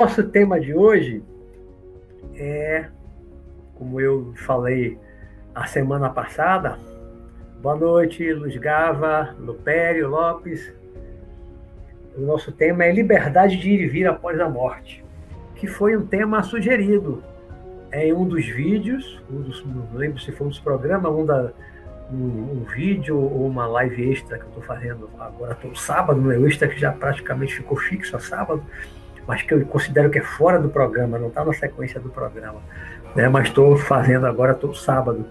Nosso tema de hoje é, como eu falei a semana passada, boa noite, Luz Gava, Lupério, Lopes. O nosso tema é liberdade de ir e vir após a morte, que foi um tema sugerido em um dos vídeos, um dos, não lembro se foi um dos programas, um, da, um, um vídeo ou uma live extra que eu estou fazendo agora todo sábado, meu extra que já praticamente ficou fixo a sábado, mas que eu considero que é fora do programa, não está na sequência do programa, né? mas estou fazendo agora todo sábado.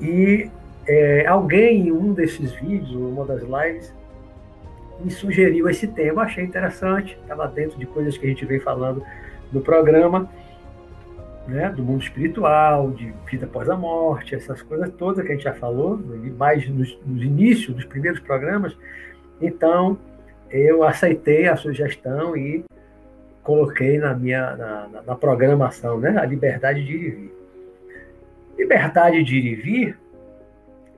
E é, alguém em um desses vídeos, uma das lives, me sugeriu esse tema, achei interessante, estava dentro de coisas que a gente vem falando no programa, né, do mundo espiritual, de vida após a morte, essas coisas todas que a gente já falou, mais nos, nos inícios dos primeiros programas. Então, eu aceitei a sugestão e coloquei na minha na, na, programação, né, a liberdade de ir e vir. Liberdade de ir e vir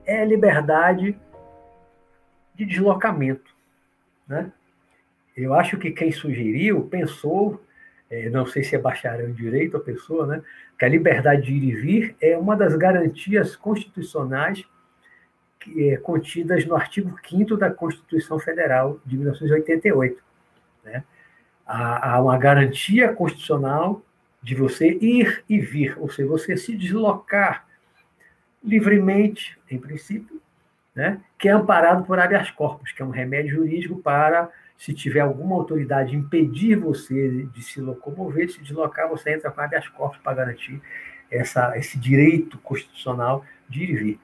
é liberdade de deslocamento, né? Eu acho que quem sugeriu pensou é, não sei se é bacharel em direito a pessoa, né, que a liberdade de ir e vir é uma das garantias constitucionais é, contidas no artigo 5 da Constituição Federal de 1988. Né? Há, há uma garantia constitucional de você ir e vir, ou seja, você se deslocar livremente, em princípio, né, que é amparado por habeas corpus, que é um remédio jurídico para se tiver alguma autoridade impedir você de se locomover, de se deslocar, você entra com habeas corpus para garantir essa, esse direito constitucional de ir e vir.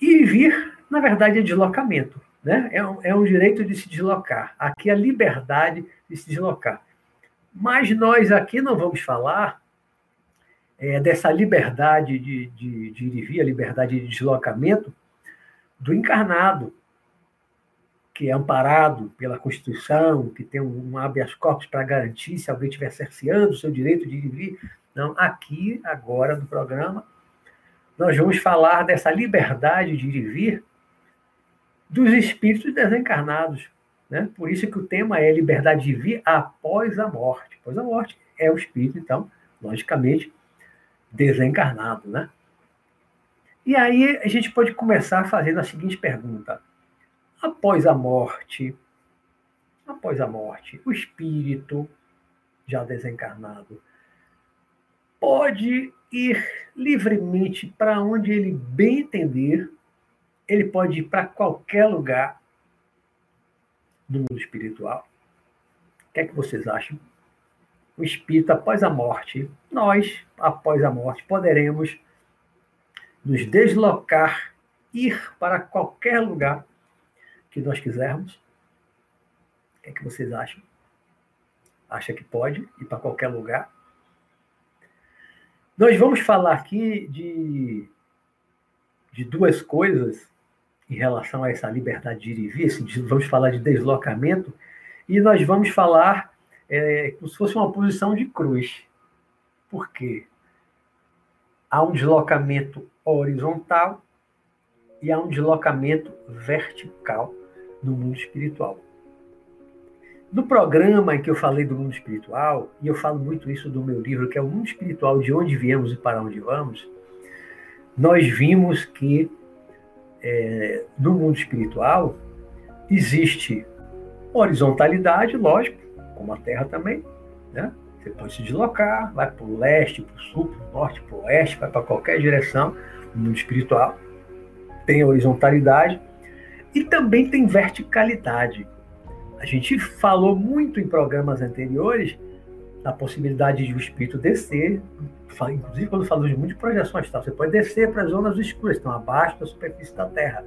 E vir, na verdade, é deslocamento. Né? É, um, é um direito de se deslocar. Aqui é a liberdade de se deslocar. Mas nós aqui não vamos falar é, dessa liberdade de, de, de ir e vir, a liberdade de deslocamento do encarnado, que é amparado pela Constituição, que tem um habeas corpus para garantir se alguém estiver cerceando o seu direito de ir e vir. Não, aqui, agora, no programa, nós vamos falar dessa liberdade de ir e vir dos espíritos desencarnados. Né? Por isso que o tema é liberdade de vir após a morte. Após a morte é o espírito, então, logicamente, desencarnado. Né? E aí a gente pode começar fazendo a seguinte pergunta após a morte, após a morte, o espírito já desencarnado pode ir livremente para onde ele bem entender, ele pode ir para qualquer lugar do mundo espiritual. O que é que vocês acham? O espírito após a morte, nós, após a morte, poderemos nos deslocar, ir para qualquer lugar que nós quisermos? O que, é que vocês acham? Acha que pode ir para qualquer lugar? Nós vamos falar aqui de, de duas coisas em relação a essa liberdade de ir e vir. Assim, vamos falar de deslocamento e nós vamos falar é, como se fosse uma posição de cruz. Por quê? Há um deslocamento horizontal e há um deslocamento vertical no mundo espiritual. No programa em que eu falei do mundo espiritual, e eu falo muito isso do meu livro, que é o Mundo Espiritual de Onde Viemos e Para Onde Vamos, nós vimos que é, no mundo espiritual existe horizontalidade, lógico, como a Terra também, né? Você pode se deslocar, vai para o leste, para o sul, para o norte, para o oeste, vai para qualquer direção no mundo espiritual. Tem horizontalidade, e também tem verticalidade. A gente falou muito em programas anteriores da possibilidade de o espírito descer, inclusive quando falamos muito de projeção astral, você pode descer para as zonas escuras, estão abaixo da superfície da Terra.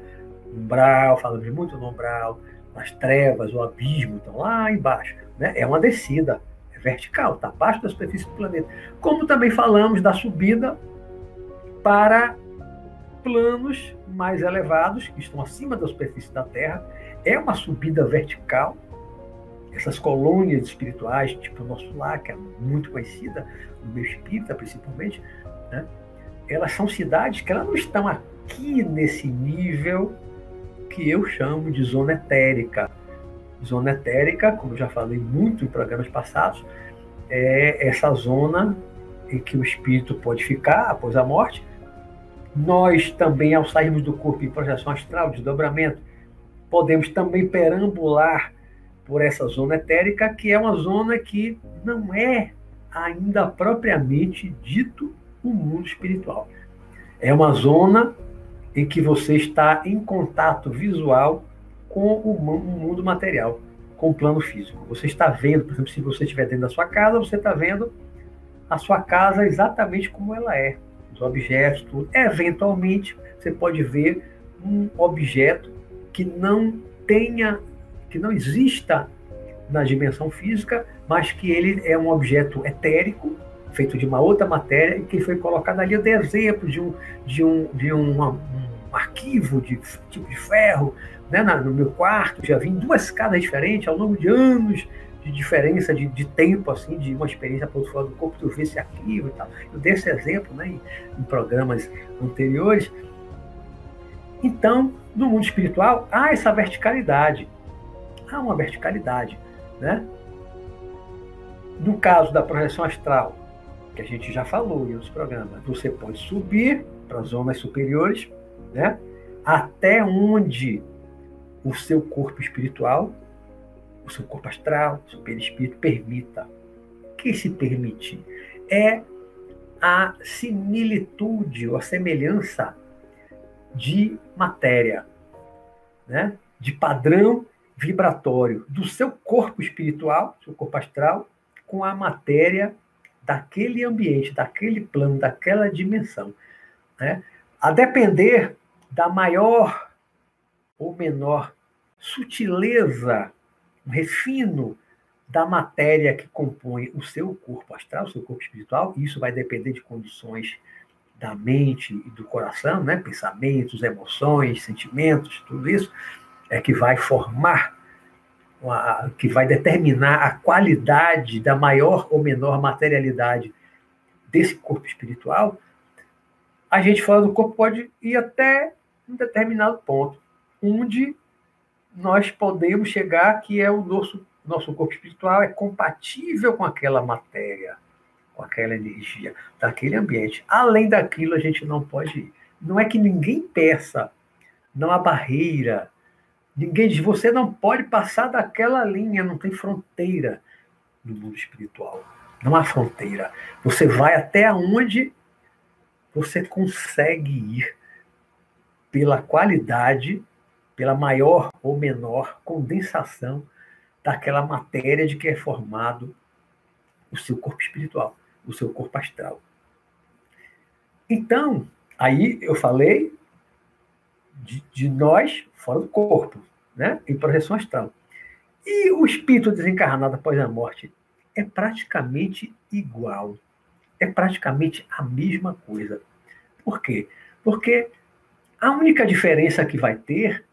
Umbral, falamos muito no umbral, as trevas, o abismo, estão lá embaixo. Né? É uma descida, é vertical, está abaixo da superfície do planeta. Como também falamos da subida para planos mais elevados, que estão acima da superfície da Terra. É uma subida vertical. Essas colônias espirituais, tipo o nosso lar, que é muito conhecida, no meu espírita principalmente, né? elas são cidades que elas não estão aqui nesse nível que eu chamo de zona etérica. Zona etérica, como já falei muito em programas passados, é essa zona em que o espírito pode ficar após a morte. Nós também, ao sairmos do corpo em projeção astral, desdobramento, podemos também perambular por essa zona etérica, que é uma zona que não é ainda propriamente dito o mundo espiritual. É uma zona em que você está em contato visual com o mundo material, com o plano físico. Você está vendo, por exemplo, se você estiver dentro da sua casa, você está vendo a sua casa exatamente como ela é, os objetos, tudo. Eventualmente, você pode ver um objeto que não tenha, que não exista na dimensão física, mas que ele é um objeto etérico, feito de uma outra matéria, e que foi colocado ali. Eu dei exemplo de um, de um, de um, um arquivo de tipo de ferro né, no meu quarto, já vi duas casas diferentes ao longo de anos de diferença de, de tempo, assim, de uma experiência para fora do corpo, tu vê esse arquivo e tal. Eu dei esse exemplo né, em, em programas anteriores. Então, no mundo espiritual, há essa verticalidade. Há uma verticalidade. Né? No caso da projeção astral, que a gente já falou em outros programas, você pode subir para zonas superiores, né? até onde o seu corpo espiritual, o seu corpo astral, o seu perispírito permita. O que se permite? É a similitude ou a semelhança de matéria, né? de padrão vibratório do seu corpo espiritual, seu corpo astral, com a matéria daquele ambiente, daquele plano, daquela dimensão. Né? A depender da maior ou menor sutileza, refino da matéria que compõe o seu corpo astral, o seu corpo espiritual, isso vai depender de condições da mente e do coração, né? pensamentos, emoções, sentimentos, tudo isso é que vai formar, uma, que vai determinar a qualidade da maior ou menor materialidade desse corpo espiritual, a gente fala do corpo pode ir até um determinado ponto, onde nós podemos chegar que é o nosso, nosso corpo espiritual é compatível com aquela matéria, com aquela energia daquele ambiente. Além daquilo, a gente não pode ir. Não é que ninguém peça, não há barreira, Ninguém diz, você não pode passar daquela linha, não tem fronteira no mundo espiritual. Não há fronteira. Você vai até onde você consegue ir pela qualidade, pela maior ou menor condensação daquela matéria de que é formado o seu corpo espiritual, o seu corpo astral. Então, aí eu falei de, de nós fora do corpo né? em projeção astral. E o espírito desencarnado após a morte é praticamente igual. É praticamente a mesma coisa. Por quê? Porque a única diferença que vai ter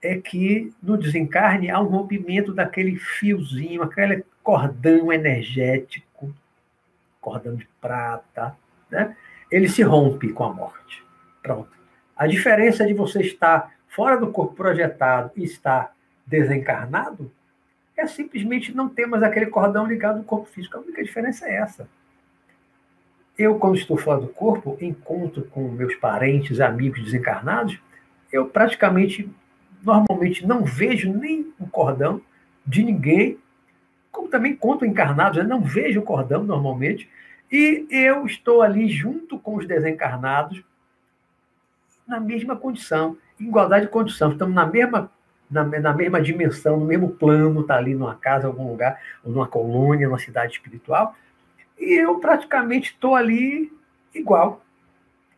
é que no desencarne há um rompimento daquele fiozinho, aquele cordão energético, cordão de prata, né? Ele se rompe com a morte. Pronto. A diferença de você estar fora do corpo projetado e está desencarnado, é simplesmente não ter mais aquele cordão ligado no corpo físico. A única diferença é essa. Eu, quando estou fora do corpo, encontro com meus parentes, amigos desencarnados, eu praticamente, normalmente, não vejo nem o cordão de ninguém, como também conto encarnados, eu não vejo o cordão normalmente, e eu estou ali junto com os desencarnados, na mesma condição igualdade de condição, estamos na mesma, na, na mesma dimensão, no mesmo plano, está ali numa casa, algum lugar, ou numa colônia, numa cidade espiritual, e eu praticamente estou ali igual,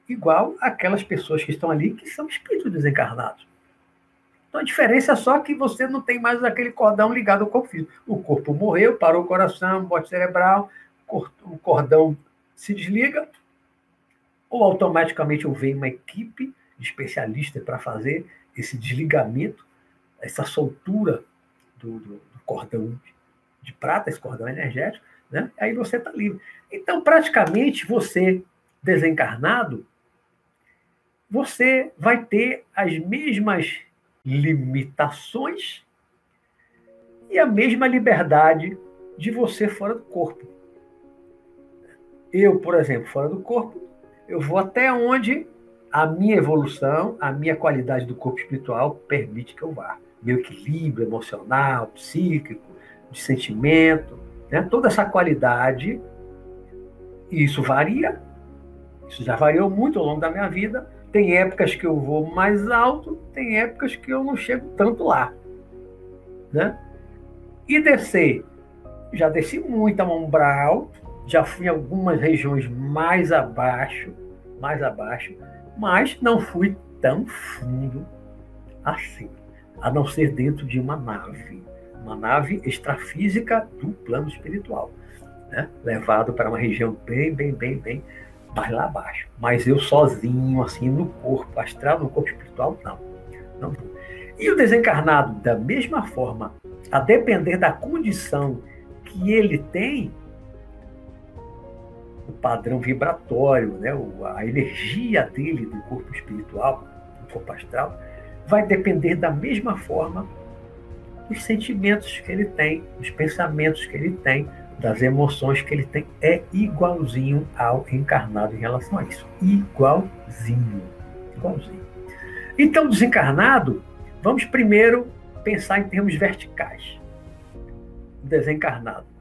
igual aquelas pessoas que estão ali, que são espíritos desencarnados. Então a diferença é só que você não tem mais aquele cordão ligado ao corpo físico. O corpo morreu, parou o coração, bote cerebral, o cordão se desliga, ou automaticamente venho uma equipe de especialista para fazer esse desligamento, essa soltura do, do, do cordão de prata, esse cordão energético, né? aí você está livre. Então, praticamente, você desencarnado, você vai ter as mesmas limitações, e a mesma liberdade de você fora do corpo. Eu, por exemplo, fora do corpo, eu vou até onde a minha evolução, a minha qualidade do corpo espiritual permite que eu vá. Meu equilíbrio emocional, psíquico, de sentimento, né? toda essa qualidade, isso varia, isso já variou muito ao longo da minha vida. Tem épocas que eu vou mais alto, tem épocas que eu não chego tanto lá. Né? E descer, já desci muito a umbral, já fui em algumas regiões mais abaixo, mais abaixo, mas não fui tão fundo assim, a não ser dentro de uma nave, uma nave extrafísica do plano espiritual, né? levado para uma região bem, bem, bem, bem mais lá abaixo. Mas eu sozinho, assim, no corpo astral, no corpo espiritual, não. não. E o desencarnado, da mesma forma, a depender da condição que ele tem, o padrão vibratório, né, a energia dele do corpo espiritual, do corpo astral, vai depender da mesma forma dos sentimentos que ele tem, dos pensamentos que ele tem, das emoções que ele tem. É igualzinho ao encarnado em relação a isso. Igualzinho. Igualzinho. Então, desencarnado, vamos primeiro pensar em termos verticais. Desencarnado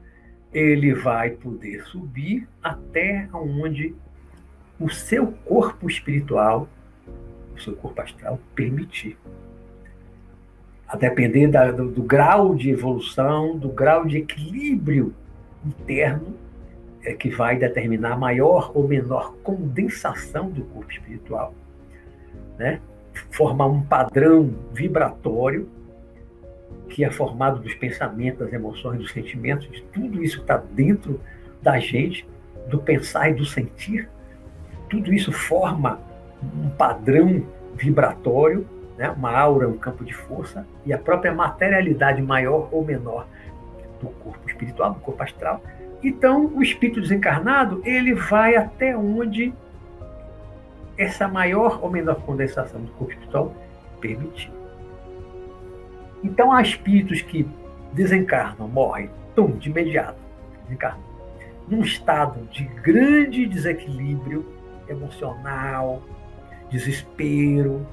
ele vai poder subir até onde o seu corpo espiritual, o seu corpo astral, permitir. A depender da, do, do, grau de evolução, do grau de equilíbrio interno, é que vai determinar maior ou menor condensação do corpo espiritual, né? formar um padrão vibratório que é formado dos pensamentos, das emoções, dos sentimentos, de tudo isso que está dentro da gente, do pensar e do sentir. Tudo isso forma um padrão vibratório, né? uma aura, um campo de força, e a própria materialidade maior ou menor do corpo espiritual, do corpo astral. Então, o espírito desencarnado, ele vai até onde essa maior ou menor condensação do corpo espiritual permitir. Então há espíritos que desencarnam, morrem, tum, de imediato, desencarnam, num estado de grande desequilíbrio emocional, desespero,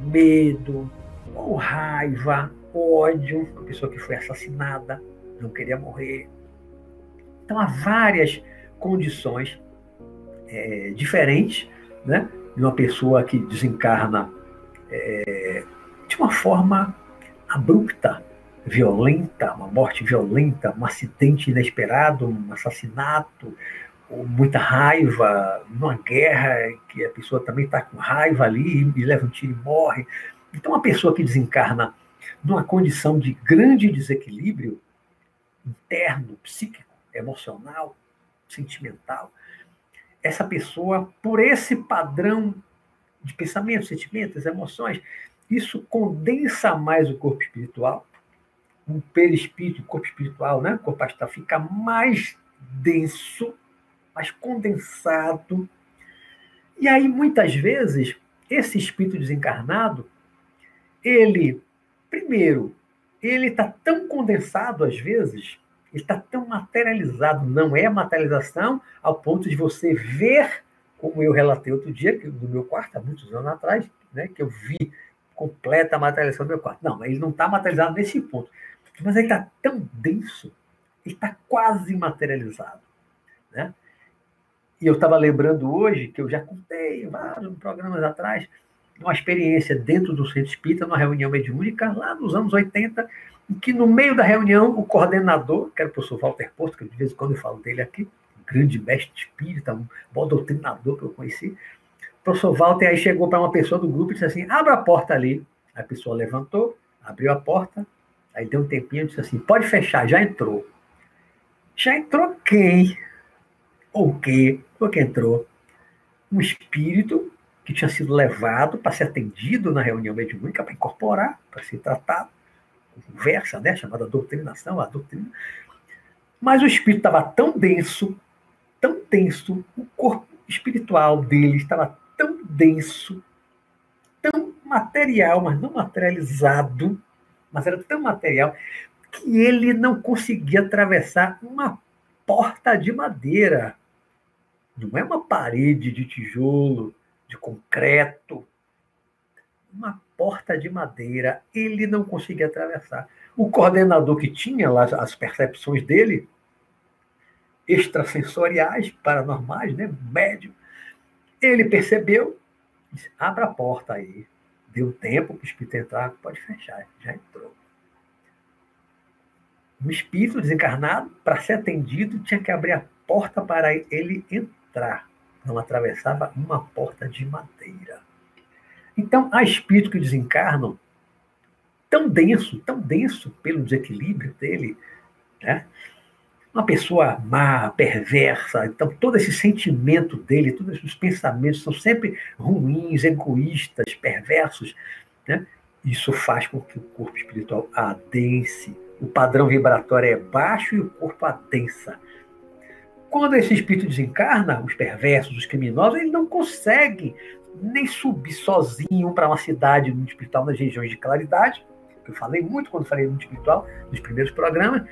medo, ou raiva, ódio, uma pessoa que foi assassinada, não queria morrer. Então há várias condições é, diferentes, né, de uma pessoa que desencarna é, de uma forma abrupta, violenta, uma morte violenta, um acidente inesperado, um assassinato, muita raiva, numa guerra que a pessoa também está com raiva ali e leva um tiro e morre. Então, uma pessoa que desencarna numa condição de grande desequilíbrio interno, psíquico, emocional, sentimental, essa pessoa, por esse padrão de pensamento, sentimentos, emoções, isso condensa mais o corpo espiritual, o perispírito, o corpo espiritual, né? o corpo astral fica mais denso, mais condensado. E aí, muitas vezes, esse espírito desencarnado, ele, primeiro, ele está tão condensado às vezes, ele está tão materializado, não é materialização ao ponto de você ver, como eu relatei outro dia, que, no meu quarto, há muitos anos atrás, né, que eu vi completa materialização do meu quarto. Não, ele não está materializado nesse ponto. Mas ele está tão denso, ele está quase materializado. Né? E eu estava lembrando hoje, que eu já contei vários programas atrás, uma experiência dentro do Centro Espírita, numa reunião mediúnica, lá nos anos 80, em que no meio da reunião, o coordenador, que era o professor Walter Porto, que de vez em quando eu falo dele aqui, um grande mestre espírita, um bom doutrinador que eu conheci, professor Walter aí chegou para uma pessoa do grupo e disse assim: abra a porta ali. A pessoa levantou, abriu a porta, aí deu um tempinho e disse assim: pode fechar, já entrou. Já entrou quem? Ou o quê? O que entrou? Um espírito que tinha sido levado para ser atendido na reunião mediúnica, para incorporar, para ser tratado, conversa, né, chamada doutrinação, a doutrina. Mas o espírito estava tão denso, tão denso, o corpo espiritual dele estava tão denso, tão material, mas não materializado, mas era tão material, que ele não conseguia atravessar uma porta de madeira. Não é uma parede de tijolo, de concreto. Uma porta de madeira. Ele não conseguia atravessar. O coordenador que tinha lá as percepções dele, extrasensoriais, paranormais, né? médio, ele percebeu, disse, abra a porta aí. Deu tempo para o espírito entrar, pode fechar, já entrou. O espírito desencarnado, para ser atendido, tinha que abrir a porta para ele entrar. Não atravessava uma porta de madeira. Então, há espíritos que desencarnam tão denso, tão denso pelo desequilíbrio dele, né? uma pessoa má, perversa, então todo esse sentimento dele, todos esses pensamentos são sempre ruins, egoístas, perversos, né? Isso faz com que o corpo espiritual adense, o padrão vibratório é baixo e o corpo adensa. Quando esse espírito desencarna, os perversos, os criminosos, ele não consegue nem subir sozinho para uma cidade no espiritual nas regiões de claridade, eu falei muito quando falei no espiritual, nos primeiros programas,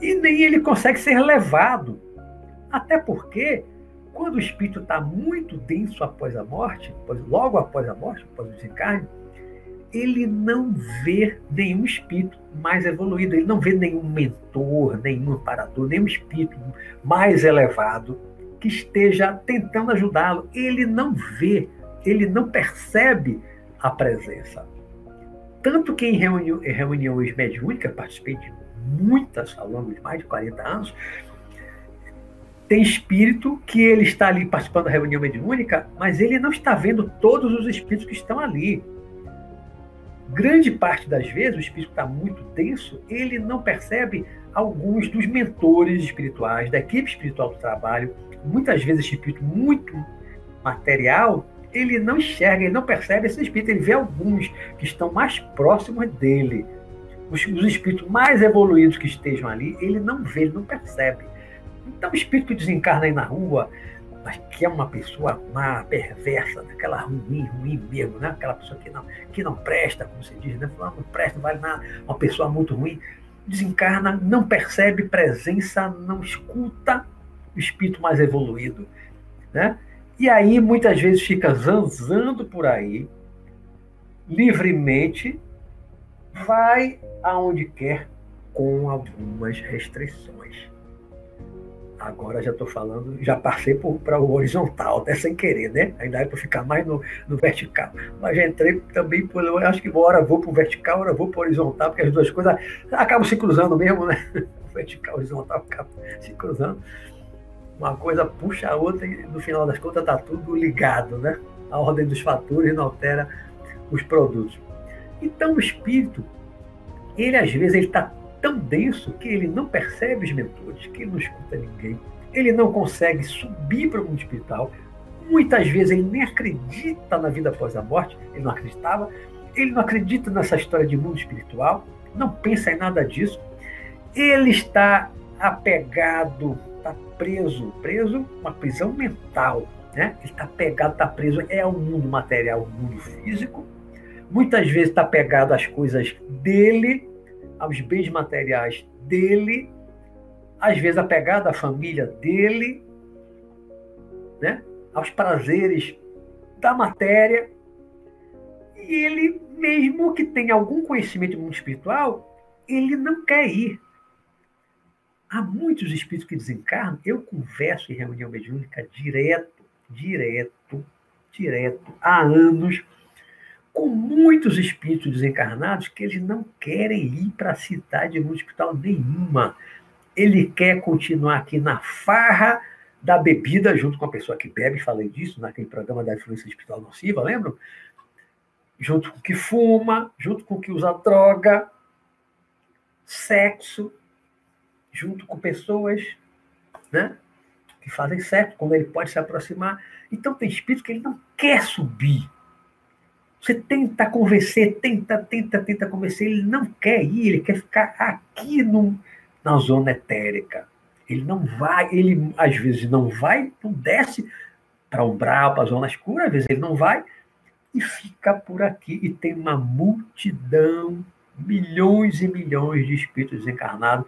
e nem ele consegue ser levado. Até porque, quando o espírito está muito denso após a morte, logo após a morte, após o desencarne, ele não vê nenhum espírito mais evoluído, ele não vê nenhum mentor, nenhum amparador, nenhum espírito mais elevado que esteja tentando ajudá-lo. Ele não vê, ele não percebe a presença. Tanto que em reuniões mediúnicas, participei de muitas de mais de 40 anos, tem espírito que ele está ali participando da reunião mediúnica, mas ele não está vendo todos os espíritos que estão ali. Grande parte das vezes, o espírito está muito denso, ele não percebe alguns dos mentores espirituais, da equipe espiritual do trabalho. Muitas vezes, esse espírito muito material, ele não enxerga, ele não percebe esse espírito, ele vê alguns que estão mais próximos dele os, os espíritos mais evoluídos que estejam ali, ele não vê, ele não percebe. Então, o espírito que desencarna aí na rua, mas que é uma pessoa má, perversa, aquela ruim, ruim mesmo, né? aquela pessoa que não, que não presta, como você diz, né? não presta, não vale nada, uma pessoa muito ruim, desencarna, não percebe presença, não escuta o espírito mais evoluído. Né? E aí, muitas vezes, fica zanzando por aí, livremente, vai aonde quer com algumas restrições. Agora já estou falando, já passei para o horizontal, até sem querer, né? Ainda é para ficar mais no, no, vertical. Mas já entrei também, por, eu acho que hora vou para o vertical, hora vou para o horizontal, porque as duas coisas acabam se cruzando mesmo, né? O vertical e horizontal acabam se cruzando. Uma coisa puxa a outra e no final das contas está tudo ligado, né? A ordem dos fatores não altera os produtos. Então o espírito, ele às vezes ele está tão denso que ele não percebe os mentores, que ele não escuta ninguém, ele não consegue subir para o mundo espiritual. Muitas vezes ele nem acredita na vida após a morte, ele não acreditava, ele não acredita nessa história de mundo espiritual, não pensa em nada disso. Ele está apegado, está preso, preso, uma prisão mental, né? Ele está pegado, está preso. É ao mundo material, ao mundo físico, muitas vezes está pegado às coisas dele, aos bens materiais dele, às vezes apegado à família dele, né? aos prazeres da matéria. E ele, mesmo que tenha algum conhecimento do mundo espiritual, ele não quer ir. Há muitos espíritos que desencarnam. Eu converso em reunião mediúnica direto, direto, direto, há anos com muitos espíritos desencarnados que eles não querem ir para a cidade de hospital nenhuma. Ele quer continuar aqui na farra da bebida junto com a pessoa que bebe, falei disso naquele programa da influência espiritual nociva, lembram? Junto com o que fuma, junto com o que usa droga, sexo, junto com pessoas né, que fazem sexo, quando ele pode se aproximar. Então tem espírito que ele não quer subir você tenta convencer, tenta, tenta, tenta convencer, ele não quer ir, ele quer ficar aqui no, na zona etérica. Ele não vai, ele às vezes não vai, não desce para umbral, para a zona escura, às vezes ele não vai e fica por aqui. E tem uma multidão milhões e milhões de espíritos desencarnados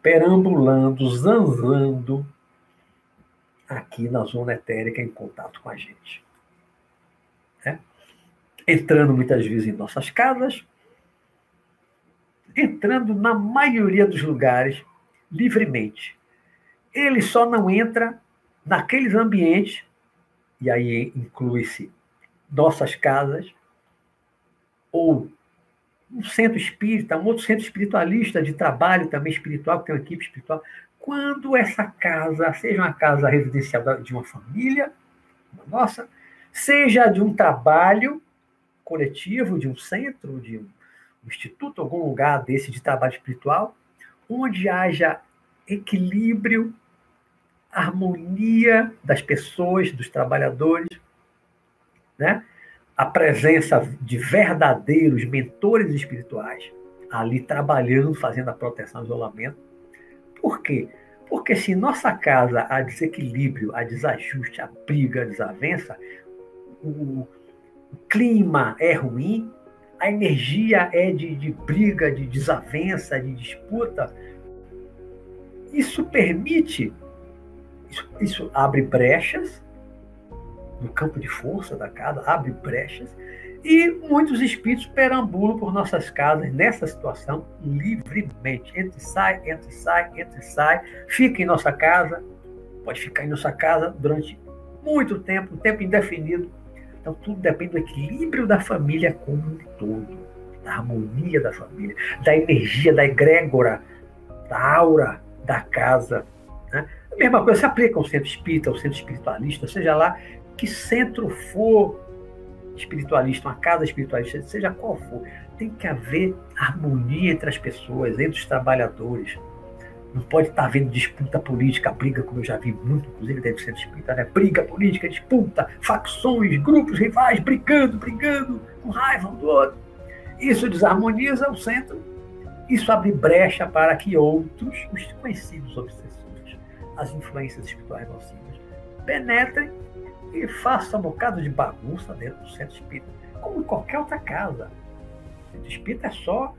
perambulando, zanzando aqui na zona etérica em contato com a gente. É? Entrando muitas vezes em nossas casas, entrando na maioria dos lugares livremente. Ele só não entra naqueles ambientes, e aí inclui-se nossas casas, ou um centro espírita, um outro centro espiritualista de trabalho também espiritual, que tem uma equipe espiritual. Quando essa casa, seja uma casa residencial de uma família, nossa, seja de um trabalho coletivo, de um centro, de um instituto, algum lugar desse de trabalho espiritual, onde haja equilíbrio, harmonia das pessoas, dos trabalhadores, né? a presença de verdadeiros mentores espirituais ali trabalhando, fazendo a proteção e isolamento. Por quê? Porque se nossa casa há desequilíbrio, há desajuste, há briga, desavença, o, o clima é ruim, a energia é de, de briga, de desavença, de disputa, isso permite, isso, isso abre brechas no campo de força da casa, abre brechas, e muitos espíritos perambulam por nossas casas nessa situação livremente. Entra e sai, entra e sai, entra e sai, fica em nossa casa, pode ficar em nossa casa durante muito tempo, um tempo indefinido. Então, tudo depende do equilíbrio da família como um todo, da harmonia da família, da energia, da egrégora, da aura da casa. Né? A mesma coisa se aplica ao centro espírita, ao centro espiritualista, seja lá que centro for espiritualista, uma casa espiritualista, seja qual for, tem que haver harmonia entre as pessoas, entre os trabalhadores. Não pode estar havendo disputa política, briga, como eu já vi muito, inclusive do centro espírita, né? briga política, disputa, facções, grupos rivais brigando, brigando, com raiva um do outro. Isso desarmoniza o centro, isso abre brecha para que outros, os conhecidos obsessores, as influências espirituais nocivas, penetrem e faça um bocado de bagunça dentro do centro espírita, como em qualquer outra casa. O centro espírita é só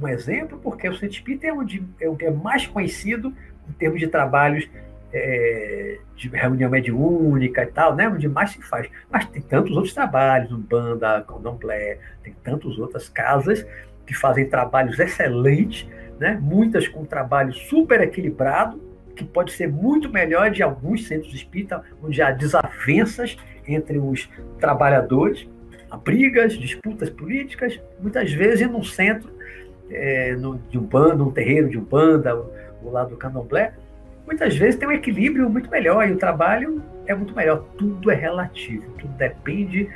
um exemplo, porque o centro espírita é, onde, é o que é mais conhecido em termos de trabalhos é, de reunião mediúnica e tal, né? onde mais se faz. Mas tem tantos outros trabalhos, Umbanda, Candomblé, tem tantas outras casas que fazem trabalhos excelentes, né? muitas com trabalho super equilibrado, que pode ser muito melhor de alguns centros espíritas, onde há desavenças entre os trabalhadores, brigas, disputas políticas, muitas vezes num centro é, no, de bando, num terreiro de Umbanda, o lado do candomblé, muitas vezes tem um equilíbrio muito melhor e o trabalho é muito melhor. Tudo é relativo, tudo depende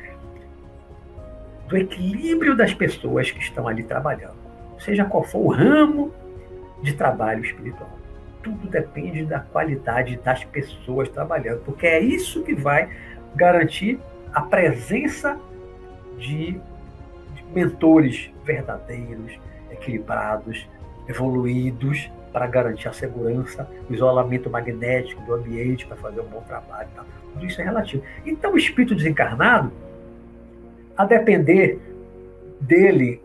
do equilíbrio das pessoas que estão ali trabalhando, seja qual for o ramo de trabalho espiritual tudo depende da qualidade das pessoas trabalhando, porque é isso que vai garantir a presença de, de mentores verdadeiros, equilibrados, evoluídos, para garantir a segurança, o isolamento magnético do ambiente para fazer um bom trabalho. Tá? Tudo isso é relativo. Então, o espírito desencarnado, a depender dele,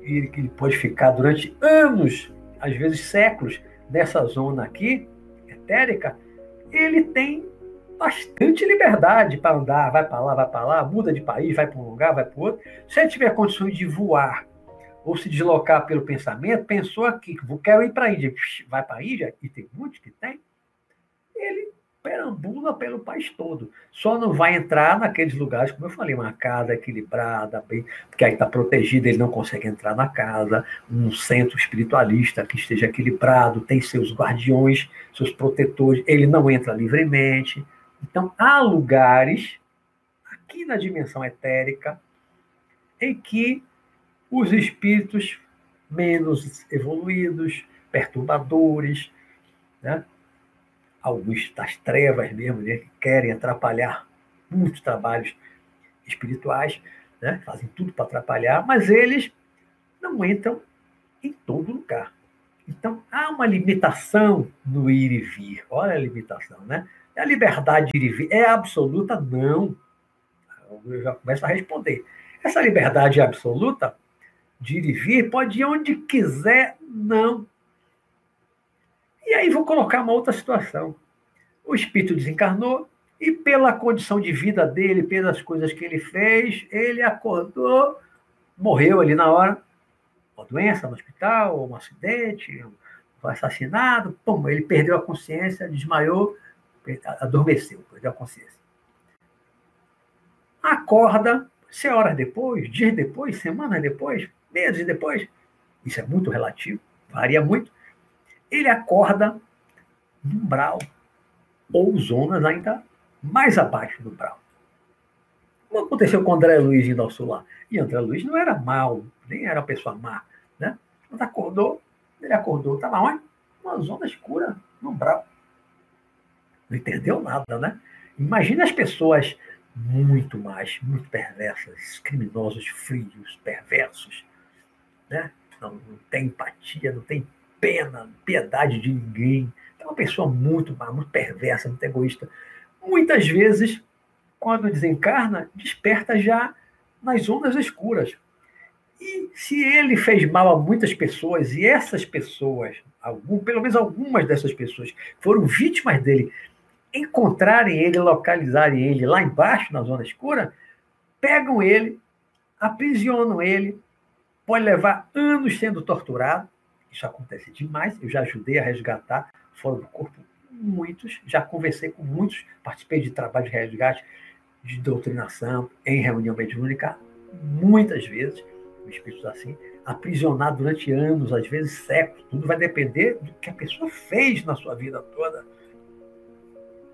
ele, ele pode ficar durante anos, às vezes séculos, dessa zona aqui, etérica, ele tem bastante liberdade para andar, vai para lá, vai para lá, muda de país, vai para um lugar, vai para outro. Se ele tiver condições de voar ou se deslocar pelo pensamento, pensou aqui, quero ir para a Índia, vai para a Índia, e tem muitos que tem, ele perambula pelo país todo. Só não vai entrar naqueles lugares, como eu falei, uma casa equilibrada, bem, porque aí está protegida, ele não consegue entrar na casa, um centro espiritualista que esteja equilibrado, tem seus guardiões, seus protetores, ele não entra livremente. Então, há lugares, aqui na dimensão etérica, em que os espíritos menos evoluídos, perturbadores, né? alguns das trevas mesmo, né, que querem atrapalhar muitos trabalhos espirituais, né, fazem tudo para atrapalhar, mas eles não entram em todo lugar. Então, há uma limitação no ir e vir. Olha a limitação, né? A liberdade de ir e vir é absoluta? Não. Eu já começo a responder. Essa liberdade absoluta de ir e vir, pode ir onde quiser, não. E aí vou colocar uma outra situação. O espírito desencarnou e pela condição de vida dele, pelas coisas que ele fez, ele acordou, morreu ali na hora, uma doença no hospital, um acidente, foi assassinado, pum, ele perdeu a consciência, desmaiou, adormeceu, perdeu a consciência. Acorda, se horas depois, dias depois, semanas depois, meses depois, isso é muito relativo, varia muito, ele acorda no umbral, ou zonas ainda mais abaixo do umbral. Como aconteceu com André Luiz indo ao sul E André Luiz não era mal, nem era uma pessoa má, né? Mas acordou, ele acordou, estava onde? Uma zona escura, no umbral. Não entendeu nada, né? Imagina as pessoas muito mais, muito perversas, criminosos, frios, perversos, né? Não, não tem empatia, não tem pena, piedade de ninguém. É uma pessoa muito má, muito perversa, muito egoísta. Muitas vezes, quando desencarna, desperta já nas zonas escuras. E se ele fez mal a muitas pessoas, e essas pessoas, algum, pelo menos algumas dessas pessoas, foram vítimas dele, encontrarem ele, localizarem ele lá embaixo, na zona escura, pegam ele, aprisionam ele, pode levar anos sendo torturado. Isso acontece demais. Eu já ajudei a resgatar fora do corpo muitos, já conversei com muitos, participei de trabalho de resgate, de doutrinação, em reunião mediúnica, muitas vezes, espíritos assim, aprisionado durante anos, às vezes séculos. Tudo vai depender do que a pessoa fez na sua vida toda.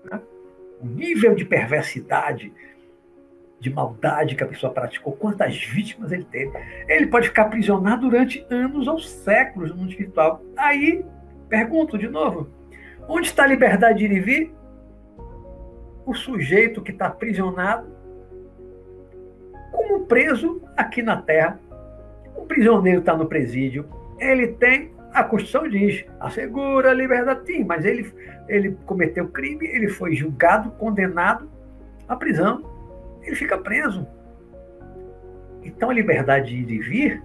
Né? O nível de perversidade, de maldade que a pessoa praticou, quantas vítimas ele teve. Ele pode ficar aprisionado durante anos ou séculos no mundo espiritual. Aí, pergunto de novo: onde está a liberdade de ir e vir? O sujeito que está aprisionado, como preso aqui na Terra. O prisioneiro está no presídio, ele tem a Constituição diz, assegura a liberdade, sim, mas ele, ele cometeu crime, ele foi julgado, condenado à prisão ele fica preso. Então a liberdade de ir e vir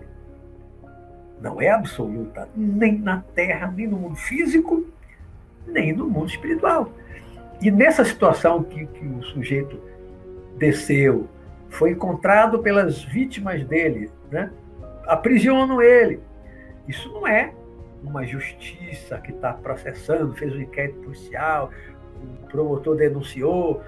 não é absoluta, nem na terra, nem no mundo físico, nem no mundo espiritual. E nessa situação que, que o sujeito desceu, foi encontrado pelas vítimas dele, né? aprisionam ele. Isso não é uma justiça que está processando, fez um inquérito policial, o promotor denunciou,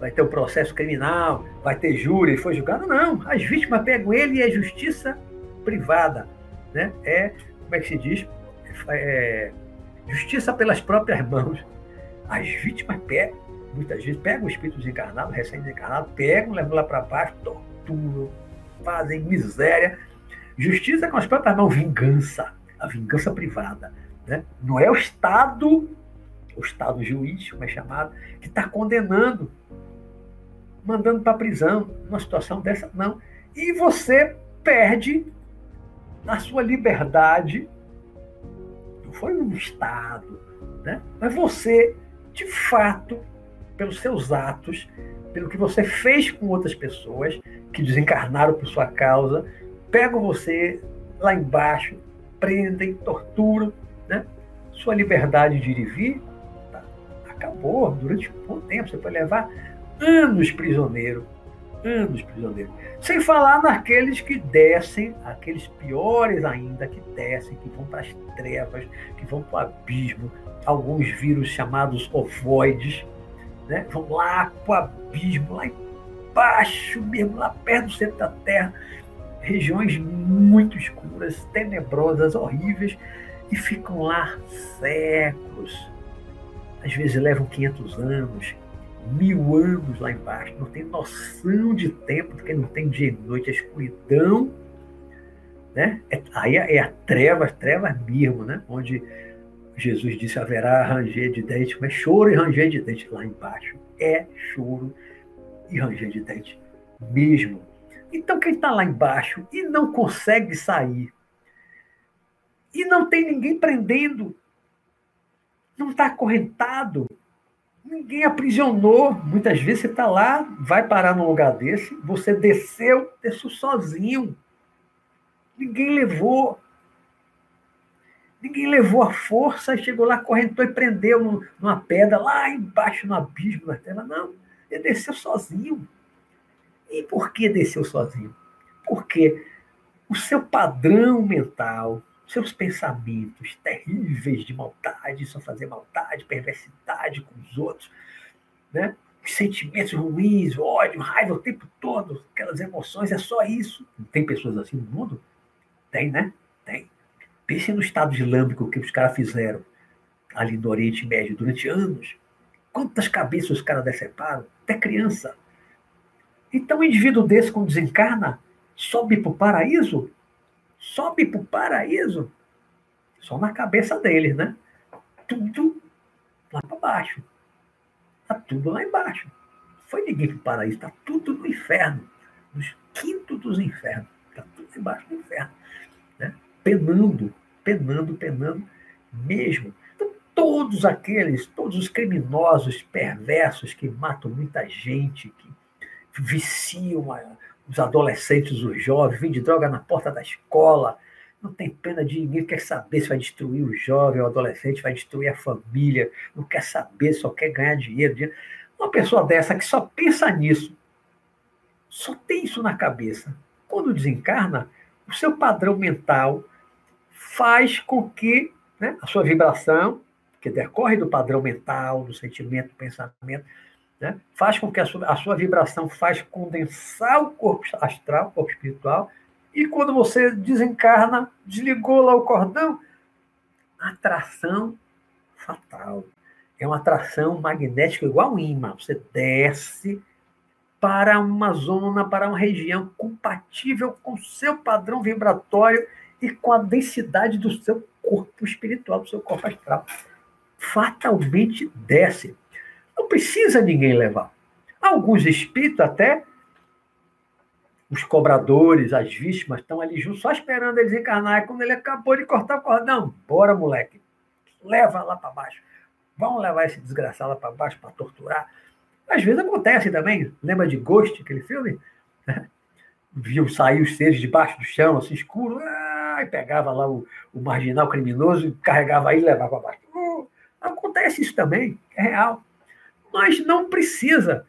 vai ter o um processo criminal, vai ter júri, foi julgado. Não, as vítimas pegam ele e é justiça privada. Né? É, como é que se diz? É, justiça pelas próprias mãos. As vítimas pegam, muitas vezes pegam o espírito desencarnado, recém-desencarnado, pegam, levam lá para baixo, torturam, fazem miséria. Justiça com as próprias mãos, vingança, a vingança privada. Né? Não é o Estado, o Estado juiz, como é chamado, que está condenando mandando para prisão, numa situação dessa, não. E você perde a sua liberdade, não foi um Estado, né? mas você, de fato, pelos seus atos, pelo que você fez com outras pessoas que desencarnaram por sua causa, pegam você lá embaixo, prendem, torturam, né? Sua liberdade de ir e vir tá, acabou durante um bom tempo. Você pode levar anos prisioneiro, anos prisioneiro. Sem falar naqueles que descem, aqueles piores ainda, que descem, que vão para as trevas, que vão para o abismo, alguns vírus chamados ovoides, né? vão lá para o abismo, lá embaixo mesmo, lá perto do centro da Terra, regiões muito escuras, tenebrosas, horríveis, e ficam lá séculos. Às vezes levam 500 anos, mil anos lá embaixo, não tem noção de tempo, porque não tem dia e noite, a escuridão, né? É, aí é, é a treva, treva mesmo, né? Onde Jesus disse haverá ranger de dente, mas choro e ranger de dente lá embaixo. É choro e ranger de dente mesmo. Então quem está lá embaixo e não consegue sair, e não tem ninguém prendendo, não está acorrentado, Ninguém aprisionou. Muitas vezes você está lá, vai parar num lugar desse, você desceu, desceu sozinho. Ninguém levou. Ninguém levou a força e chegou lá, correntou e prendeu numa pedra lá embaixo no abismo da terra. Não, ele desceu sozinho. E por que desceu sozinho? Porque o seu padrão mental, seus pensamentos terríveis de maldade, só fazer maldade, perversidade com os outros, né? os sentimentos ruins, ódio, raiva o tempo todo, aquelas emoções, é só isso. Tem pessoas assim no mundo? Tem, né? Tem. Pense no estado islâmico que os caras fizeram ali no Oriente Médio durante anos. Quantas cabeças os caras deceparam? Até criança. Então, o indivíduo desse, quando desencarna, sobe para o paraíso? Sobe para o paraíso? Só na cabeça deles, né? Tudo lá para baixo. Está tudo lá embaixo. Foi ninguém para o paraíso, está tudo no inferno. Nos quintos dos infernos. Está tudo embaixo do inferno né? penando, penando, penando mesmo. Então, todos aqueles, todos os criminosos perversos que matam muita gente, que viciam a, os adolescentes, os jovens, vendem droga na porta da escola, não tem pena de ninguém, quer saber se vai destruir o jovem, o adolescente, vai destruir a família, não quer saber, só quer ganhar dinheiro. dinheiro. Uma pessoa dessa que só pensa nisso, só tem isso na cabeça. Quando desencarna, o seu padrão mental faz com que né, a sua vibração, que decorre do padrão mental, do sentimento, do pensamento, né, faz com que a sua, a sua vibração faz condensar o corpo astral, o corpo espiritual, e quando você desencarna, desligou lá o cordão, atração fatal. É uma atração magnética igual um imã. Você desce para uma zona, para uma região compatível com o seu padrão vibratório e com a densidade do seu corpo espiritual, do seu corpo astral. Fatalmente desce. Não precisa ninguém levar. Alguns espíritos até, os cobradores, as vítimas, estão ali juntos, só esperando eles encarnar. E quando ele acabou de cortar o cordão, bora, moleque, leva lá para baixo. Vamos levar esse desgraçado lá para baixo para torturar. Às vezes acontece também. Lembra de Ghost, aquele filme? Viu sair os seres debaixo do chão, assim, escuro, ah, e pegava lá o, o marginal criminoso, carregava aí e levava para baixo. Uh, acontece isso também, é real. Mas não precisa.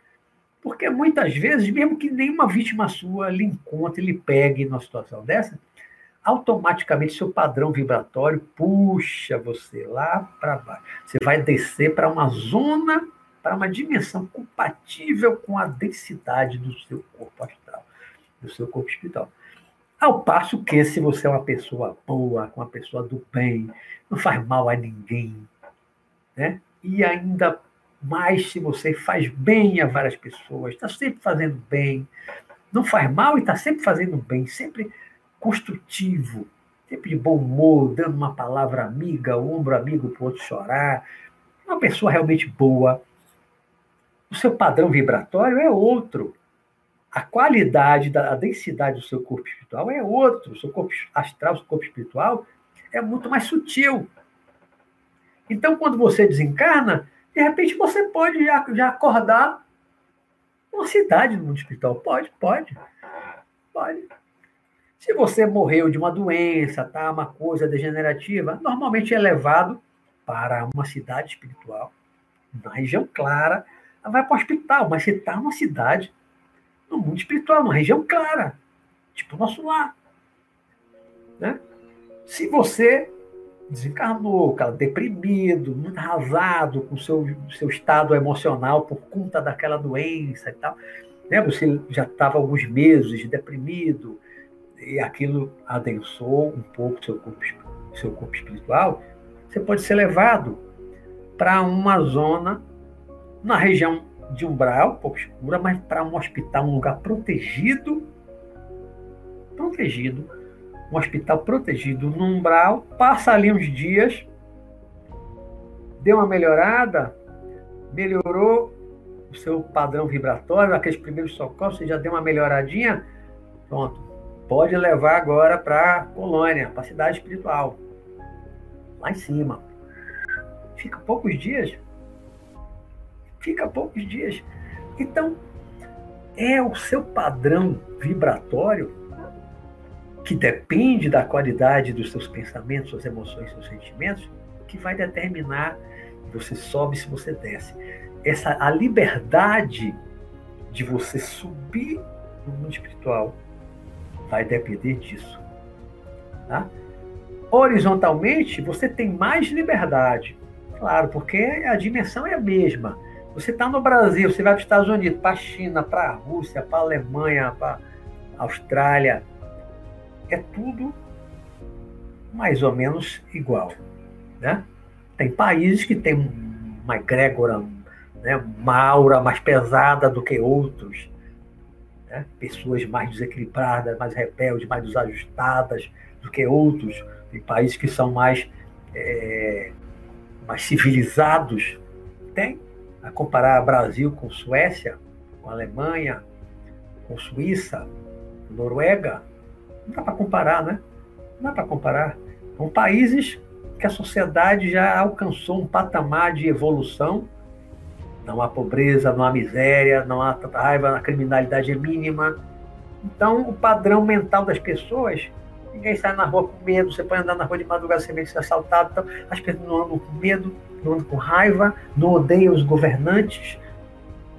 Porque muitas vezes, mesmo que nenhuma vítima sua lhe encontre, lhe pegue numa situação dessa, automaticamente seu padrão vibratório puxa você lá para baixo. Você vai descer para uma zona para uma dimensão compatível com a densidade do seu corpo astral, do seu corpo espiritual. Ao passo que, se você é uma pessoa boa, uma pessoa do bem, não faz mal a ninguém, né? e ainda mais se você faz bem a várias pessoas, está sempre fazendo bem, não faz mal e está sempre fazendo bem, sempre construtivo, sempre de bom humor, dando uma palavra amiga, ombro amigo para o outro chorar, uma pessoa realmente boa, o seu padrão vibratório é outro. A qualidade, da, a densidade do seu corpo espiritual é outro. O seu corpo astral, o seu corpo espiritual é muito mais sutil. Então, quando você desencarna, de repente você pode já, já acordar uma cidade no mundo espiritual. Pode, pode. Pode. Se você morreu de uma doença, tá, uma coisa degenerativa, normalmente é levado para uma cidade espiritual, na região clara, vai para o hospital, mas você está numa cidade, no mundo espiritual, numa região clara, tipo o nosso lar. Né? Se você desencarnou, cara, deprimido, muito arrasado com o seu, seu estado emocional por conta daquela doença e tal, né? você já estava alguns meses deprimido, e aquilo adensou um pouco seu corpo, seu corpo espiritual, você pode ser levado para uma zona na região de umbral, um pouco escura, mas para um hospital, um lugar protegido, protegido, um hospital protegido no umbral, passa ali uns dias, deu uma melhorada, melhorou o seu padrão vibratório, aqueles primeiros socorros, você já deu uma melhoradinha, pronto, pode levar agora para a colônia, para a cidade espiritual, lá em cima. Fica poucos dias, fica poucos dias. Então, é o seu padrão vibratório que depende da qualidade dos seus pensamentos, suas emoções, seus sentimentos, que vai determinar se você sobe, se você desce. Essa a liberdade de você subir no mundo espiritual vai depender disso. Tá? Horizontalmente, você tem mais liberdade. Claro, porque a dimensão é a mesma. Você está no Brasil, você vai para os Estados Unidos, para a China, para a Rússia, para a Alemanha, para a Austrália. É tudo mais ou menos igual. Né? Tem países que têm uma egrégora, né, uma aura mais pesada do que outros. Né? Pessoas mais desequilibradas, mais rebeldes, mais desajustadas do que outros. Tem países que são mais, é, mais civilizados. Tem. A comparar Brasil com Suécia, com Alemanha, com Suíça, Noruega, não dá para comparar, né? Não dá para comparar. São países que a sociedade já alcançou um patamar de evolução. Não há pobreza, não há miséria, não há raiva, a criminalidade é mínima. Então, o padrão mental das pessoas, ninguém sai na rua com medo, você pode andar na rua de madrugada sem medo de ser assaltado. Então, as pessoas não andam com medo, não andam com raiva, não odeiam os governantes,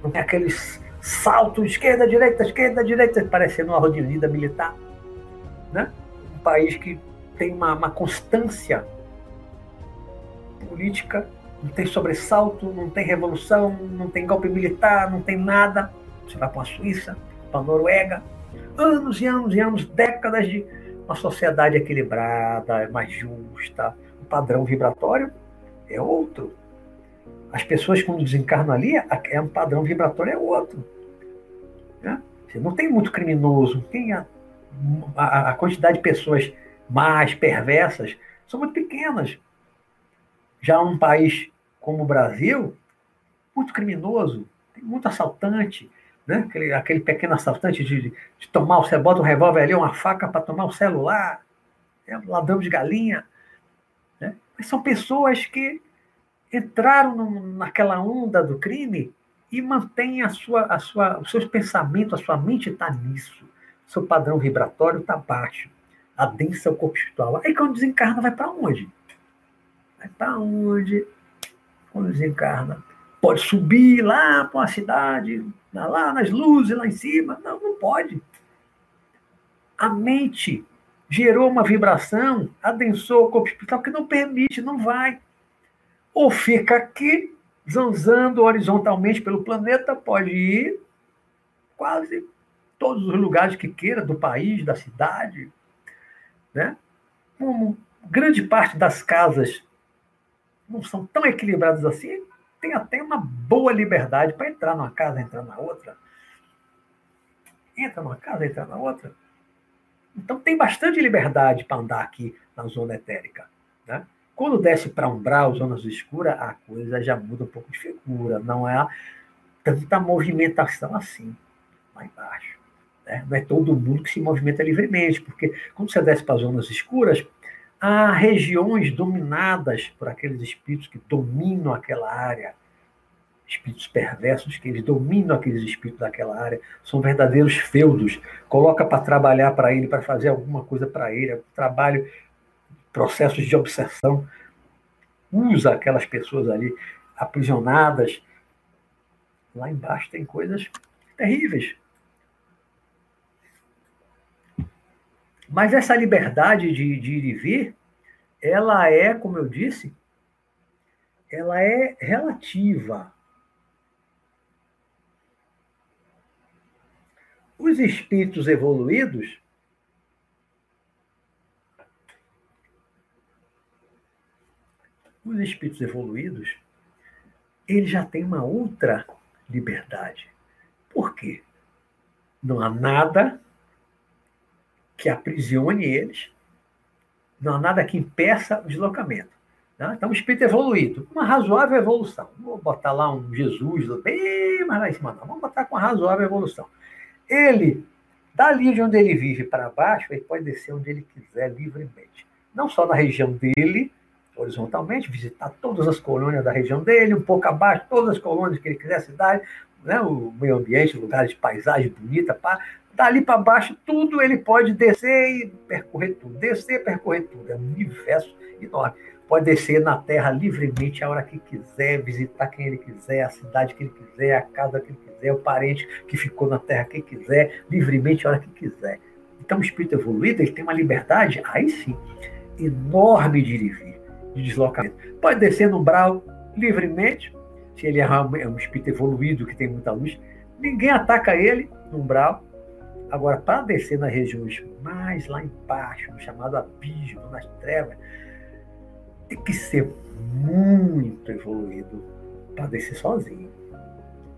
não tem aqueles saltos esquerda, direita, esquerda, direita, parecendo uma rodovia militar. Né? Um país que tem uma, uma constância política, não tem sobressalto, não tem revolução, não tem golpe militar, não tem nada. Você vai para a Suíça, para a Noruega, anos e anos e anos, décadas de uma sociedade equilibrada, mais justa, o padrão vibratório é outro. As pessoas, quando desencarnam ali, é um padrão vibratório é outro. Né? Você não tem muito criminoso, tem a, quantidade de pessoas mais perversas são muito pequenas. Já um país como o Brasil, muito criminoso, tem muito assaltante, né? aquele, aquele pequeno assaltante de, de tomar, você bota um revólver ali, uma faca para tomar o celular, é ladrão de galinha. Né? Mas são pessoas que entraram no, naquela onda do crime e mantêm a sua, a sua, os seus pensamentos, a sua mente está nisso. Seu padrão vibratório está baixo. Adensa o corpo espiritual. Aí quando desencarna, vai para onde? Vai para onde? Quando desencarna. Pode subir lá para uma cidade, lá nas luzes, lá em cima. Não, não pode. A mente gerou uma vibração, adensou o corpo espiritual que não permite, não vai. Ou fica aqui, zanzando horizontalmente pelo planeta, pode ir quase todos os lugares que queira, do país, da cidade. Né? Como grande parte das casas não são tão equilibradas assim, tem até uma boa liberdade para entrar numa casa, entrar na outra. Entra numa casa, entra na outra. Então tem bastante liberdade para andar aqui na zona etérica. Né? Quando desce para umbral, zonas escuras, a coisa já muda um pouco de figura. Não é tanta movimentação assim, lá embaixo. Né? Não é todo mundo que se movimenta livremente, porque quando você desce para zonas escuras, há regiões dominadas por aqueles espíritos que dominam aquela área, espíritos perversos que eles dominam aqueles espíritos daquela área, são verdadeiros feudos. Coloca para trabalhar para ele, para fazer alguma coisa para ele, trabalho, processos de obsessão. Usa aquelas pessoas ali aprisionadas. Lá embaixo tem coisas terríveis. Mas essa liberdade de, de ir e vir, ela é, como eu disse, ela é relativa. Os espíritos evoluídos os espíritos evoluídos, eles já têm uma outra liberdade. Por quê? Não há nada que aprisione eles, não há nada que impeça o deslocamento. Né? Então, o espírito evoluído, uma razoável evolução. Vou botar lá um Jesus bem mais lá em cima, não. Vamos botar com uma razoável evolução. Ele, dali de onde ele vive para baixo, ele pode descer onde ele quiser livremente. Não só na região dele, horizontalmente, visitar todas as colônias da região dele, um pouco abaixo, todas as colônias que ele quiser, cidade, né, o meio ambiente, lugares de paisagem bonita, pá, Dali para baixo, tudo ele pode descer e percorrer tudo. Descer percorrer tudo. É um universo enorme. Pode descer na terra livremente a hora que quiser, visitar quem ele quiser, a cidade que ele quiser, a casa que ele quiser, o parente que ficou na terra que quiser, livremente a hora que quiser. Então, o espírito evoluído ele tem uma liberdade, aí sim, enorme de ir vir, de deslocamento. Pode descer no umbral livremente, se ele é, é um espírito evoluído que tem muita luz, ninguém ataca ele no umbral. Agora, para descer nas regiões mais lá embaixo, no chamado abismo, nas trevas, tem que ser muito evoluído para descer sozinho.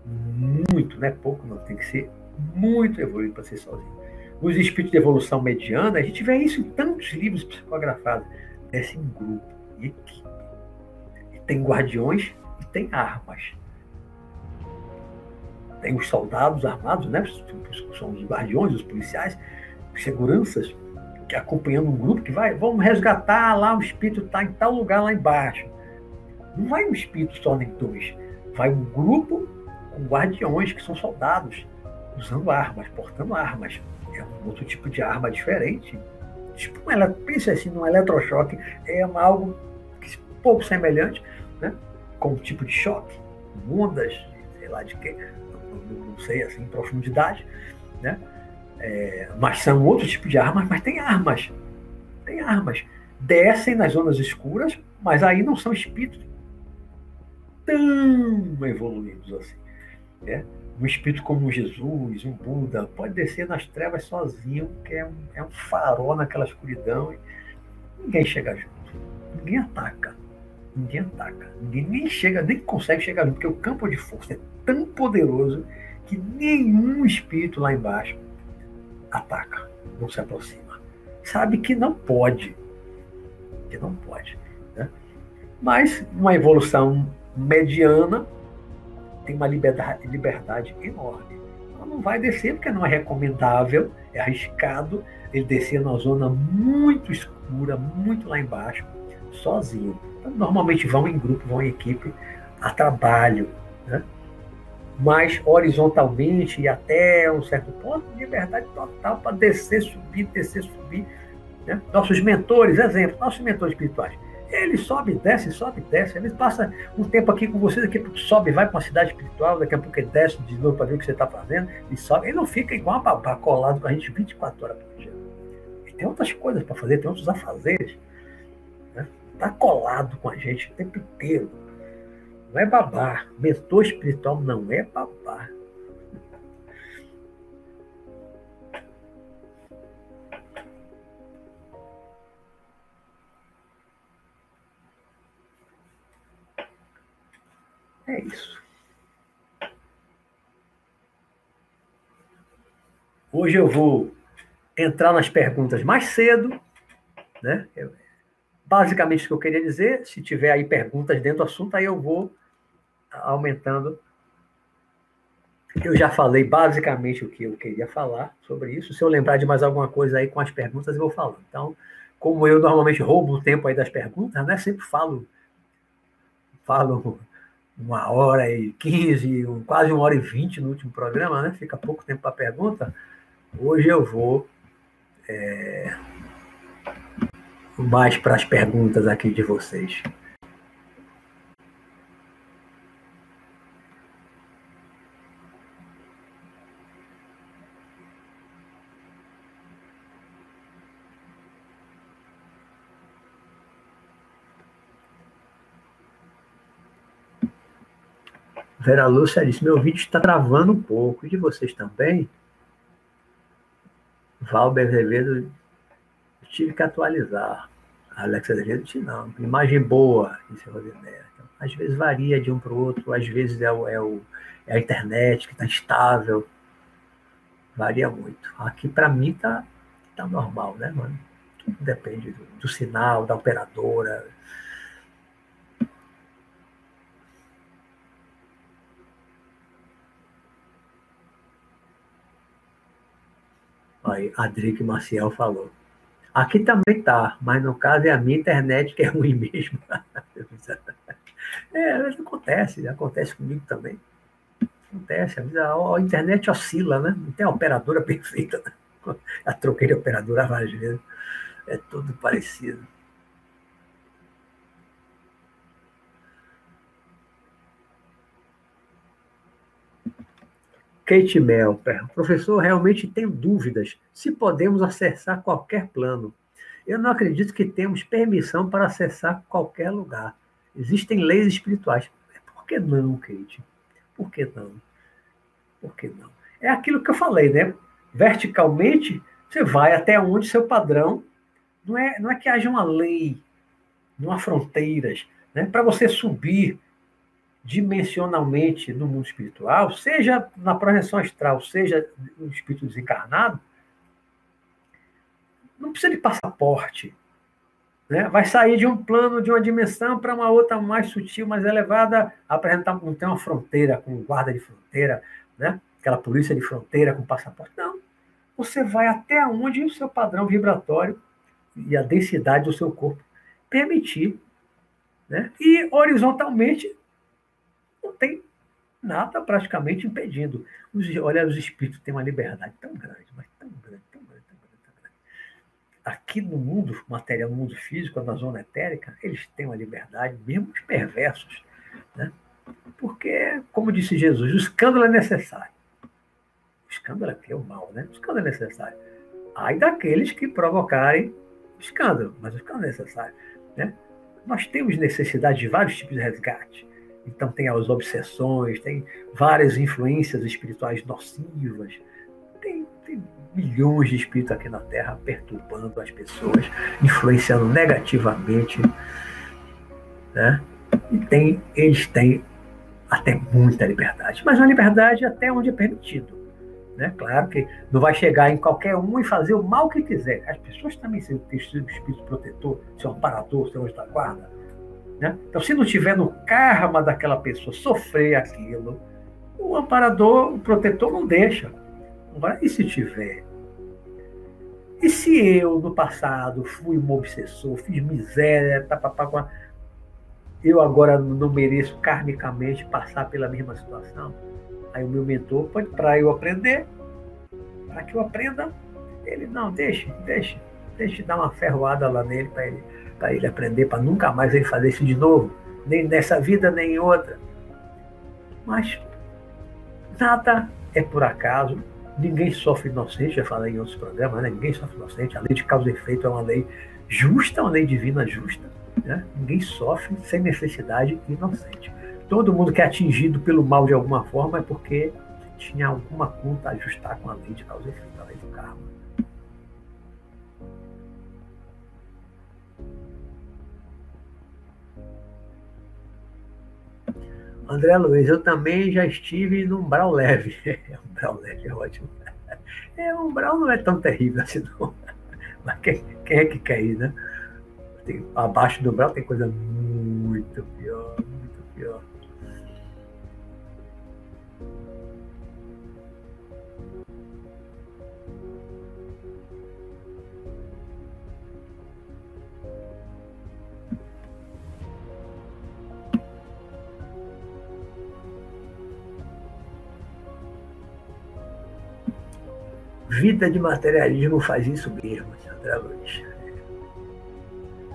Muito, não é pouco, não. Tem que ser muito evoluído para ser sozinho. Os espíritos de evolução mediana, a gente vê isso em tantos livros psicografados. Desce em grupo, em equipe. E tem guardiões e tem armas. Tem os soldados armados, né? São os guardiões, os policiais, os seguranças, que acompanhando um grupo que vai, vamos resgatar lá, o espírito está em tal lugar lá embaixo. Não vai um espírito só nem dois. Vai um grupo com guardiões que são soldados, usando armas, portando armas. É um outro tipo de arma diferente. Tipo, ela pensa assim, num eletrochoque, é algo pouco semelhante, né? com um tipo de choque, ondas, sei lá de que, não, sei assim, em profundidade, né? É, mas são outros tipos de armas, mas tem armas. Tem armas. Descem nas zonas escuras, mas aí não são espíritos tão evoluídos assim. Né? Um espírito como Jesus, um Buda, pode descer nas trevas sozinho, que é um, é um farol naquela escuridão. E ninguém chega junto. Ninguém ataca. Ninguém ataca. Ninguém nem chega, nem consegue chegar junto, porque o campo de força é tão poderoso que nenhum espírito lá embaixo ataca, não se aproxima. Sabe que não pode. Que não pode. Né? Mas uma evolução mediana tem uma liberdade, liberdade enorme. Ela não vai descer porque não é recomendável, é arriscado ele descer na zona muito escura, muito lá embaixo, sozinho. Normalmente vão em grupo, vão em equipe a trabalho. Né? mas horizontalmente e até um certo ponto, liberdade total para descer, subir, descer, subir. Né? Nossos mentores, exemplo, nossos mentores espirituais, ele sobe, desce, sobe, desce. Ele passa um tempo aqui com você, daqui a pouco sobe, vai para uma cidade espiritual, daqui a pouco ele desce de novo para ver o que você está fazendo, e sobe. Ele não fica igual uma babá colado com a gente 24 horas por dia. Ele tem outras coisas para fazer, tem outros afazeres. Tá colado com a gente o tempo inteiro. Não é babá. Mentor espiritual não é babá. É isso. Hoje eu vou entrar nas perguntas mais cedo, né? Basicamente o que eu queria dizer, se tiver aí perguntas dentro do assunto, aí eu vou aumentando. Eu já falei basicamente o que eu queria falar sobre isso. Se eu lembrar de mais alguma coisa aí com as perguntas, eu vou falando. Então, como eu normalmente roubo o tempo aí das perguntas, né? Sempre falo, falo uma hora e quinze, quase uma hora e vinte no último programa, né? Fica pouco tempo para pergunta. Hoje eu vou é, mais para as perguntas aqui de vocês. Vera Lúcia disse: Meu vídeo está travando um pouco. E de vocês também? Valber Azevedo, tive que atualizar. Alexa Azevedo disse: Não, imagem boa, disse a Rosemary. Então, às vezes varia de um para o outro, às vezes é, o, é, o, é a internet que está instável. Varia muito. Aqui, para mim, está tá normal, né, mano? Tudo depende do, do sinal, da operadora Aí, Adrique Maciel falou. Aqui também tá, mas no caso é a minha internet que é ruim mesmo. é, acontece, acontece comigo também. Acontece, a, internet oscila, né? Não tem a operadora perfeita. Né? A troquei de operadora várias vezes. É tudo parecido. Kate Melper, professor, realmente tenho dúvidas se podemos acessar qualquer plano. Eu não acredito que temos permissão para acessar qualquer lugar. Existem leis espirituais. Por que não, Kate? Por que não? Por que não? É aquilo que eu falei, né? Verticalmente, você vai até onde seu padrão. Não é, não é que haja uma lei, não há fronteiras. Né? Para você subir dimensionalmente no mundo espiritual, seja na projeção astral, seja no espírito desencarnado, não precisa de passaporte. Né? Vai sair de um plano, de uma dimensão para uma outra mais sutil, mais elevada, apresentar, não tem uma fronteira com guarda de fronteira, né? aquela polícia de fronteira com passaporte. Não. Você vai até onde o seu padrão vibratório e a densidade do seu corpo permitir. Né? E horizontalmente não tem nada praticamente impedindo. Os, olha, os espíritos têm uma liberdade tão grande, mas tão grande, tão grande, tão grande, tão grande. Aqui no mundo material, no mundo físico, na zona etérica, eles têm uma liberdade, mesmo os perversos. Né? Porque, como disse Jesus, o escândalo é necessário. O escândalo aqui é o mal, né? O escândalo é necessário. Ai daqueles que provocarem escândalo, mas o escândalo é necessário. Né? Nós temos necessidade de vários tipos de resgate. Então tem as obsessões, tem várias influências espirituais nocivas, tem, tem milhões de espíritos aqui na Terra perturbando as pessoas, influenciando negativamente, né? E tem, eles têm até muita liberdade, mas uma liberdade até onde é permitido. Né? Claro que não vai chegar em qualquer um e fazer o mal que quiser. As pessoas também têm o espírito protetor, seu amparador, seu anjo da guarda, né? Então, se não tiver no karma daquela pessoa sofrer aquilo, o amparador, o protetor não deixa. E se tiver? E se eu, no passado, fui um obsessor, fiz miséria, tá, tá, eu agora não mereço karmicamente passar pela mesma situação? Aí o meu mentor pode, para eu aprender, para que eu aprenda, ele, não, deixe, deixe, deixe dar uma ferroada lá nele para ele para ele aprender, para nunca mais ele fazer isso de novo, nem nessa vida, nem em outra. Mas nada é por acaso, ninguém sofre inocente, já falei em outros programas, né? ninguém sofre inocente, a lei de causa e efeito é uma lei justa, uma lei divina justa. Né? Ninguém sofre sem necessidade inocente. Todo mundo que é atingido pelo mal de alguma forma é porque tinha alguma conta a ajustar com a lei de causa e efeito, a lei do karma. André Luiz, eu também já estive no umbral leve. umbral leve é ótimo. É, umbral não é tão terrível assim, não. Mas quem, quem é que quer ir, né? Tem, abaixo do umbral tem coisa muito pior, muito pior. Vida de materialismo faz isso mesmo, André Luiz.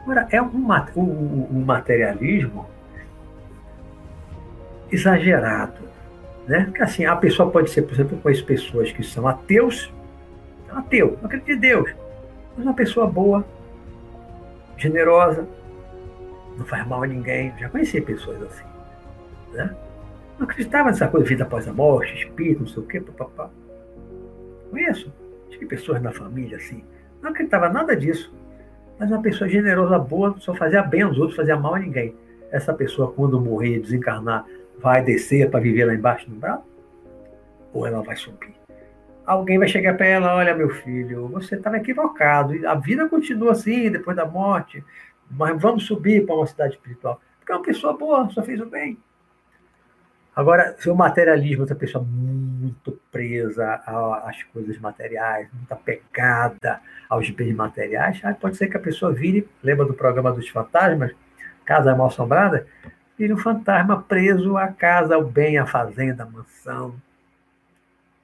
Agora, é um, um, um materialismo exagerado. Né? Porque assim, a pessoa pode ser, por exemplo, eu conheço pessoas que são ateus, ateu, não acredita em Deus, mas uma pessoa boa, generosa, não faz mal a ninguém. Já conheci pessoas assim. Né? Não acreditava nessa coisa, vida após a morte, espírito, não sei o quê, papapá. Conheço. Tive pessoas na família assim. Não acreditava nada disso. Mas uma pessoa generosa, boa, só fazia bem aos outros, fazia mal a ninguém. Essa pessoa, quando morrer, desencarnar, vai descer para viver lá embaixo no braço? Ou ela vai subir? Alguém vai chegar para ela: olha, meu filho, você estava equivocado. A vida continua assim depois da morte, mas vamos subir para uma cidade espiritual. Porque é uma pessoa boa, só fez o bem. Agora, se o materialismo é uma pessoa muito presa às coisas materiais, muito apegada aos bens materiais, pode ser que a pessoa vire, lembra do programa dos fantasmas, Casa Mal Assombrada? vira um fantasma preso à casa, ao bem, à fazenda, à mansão.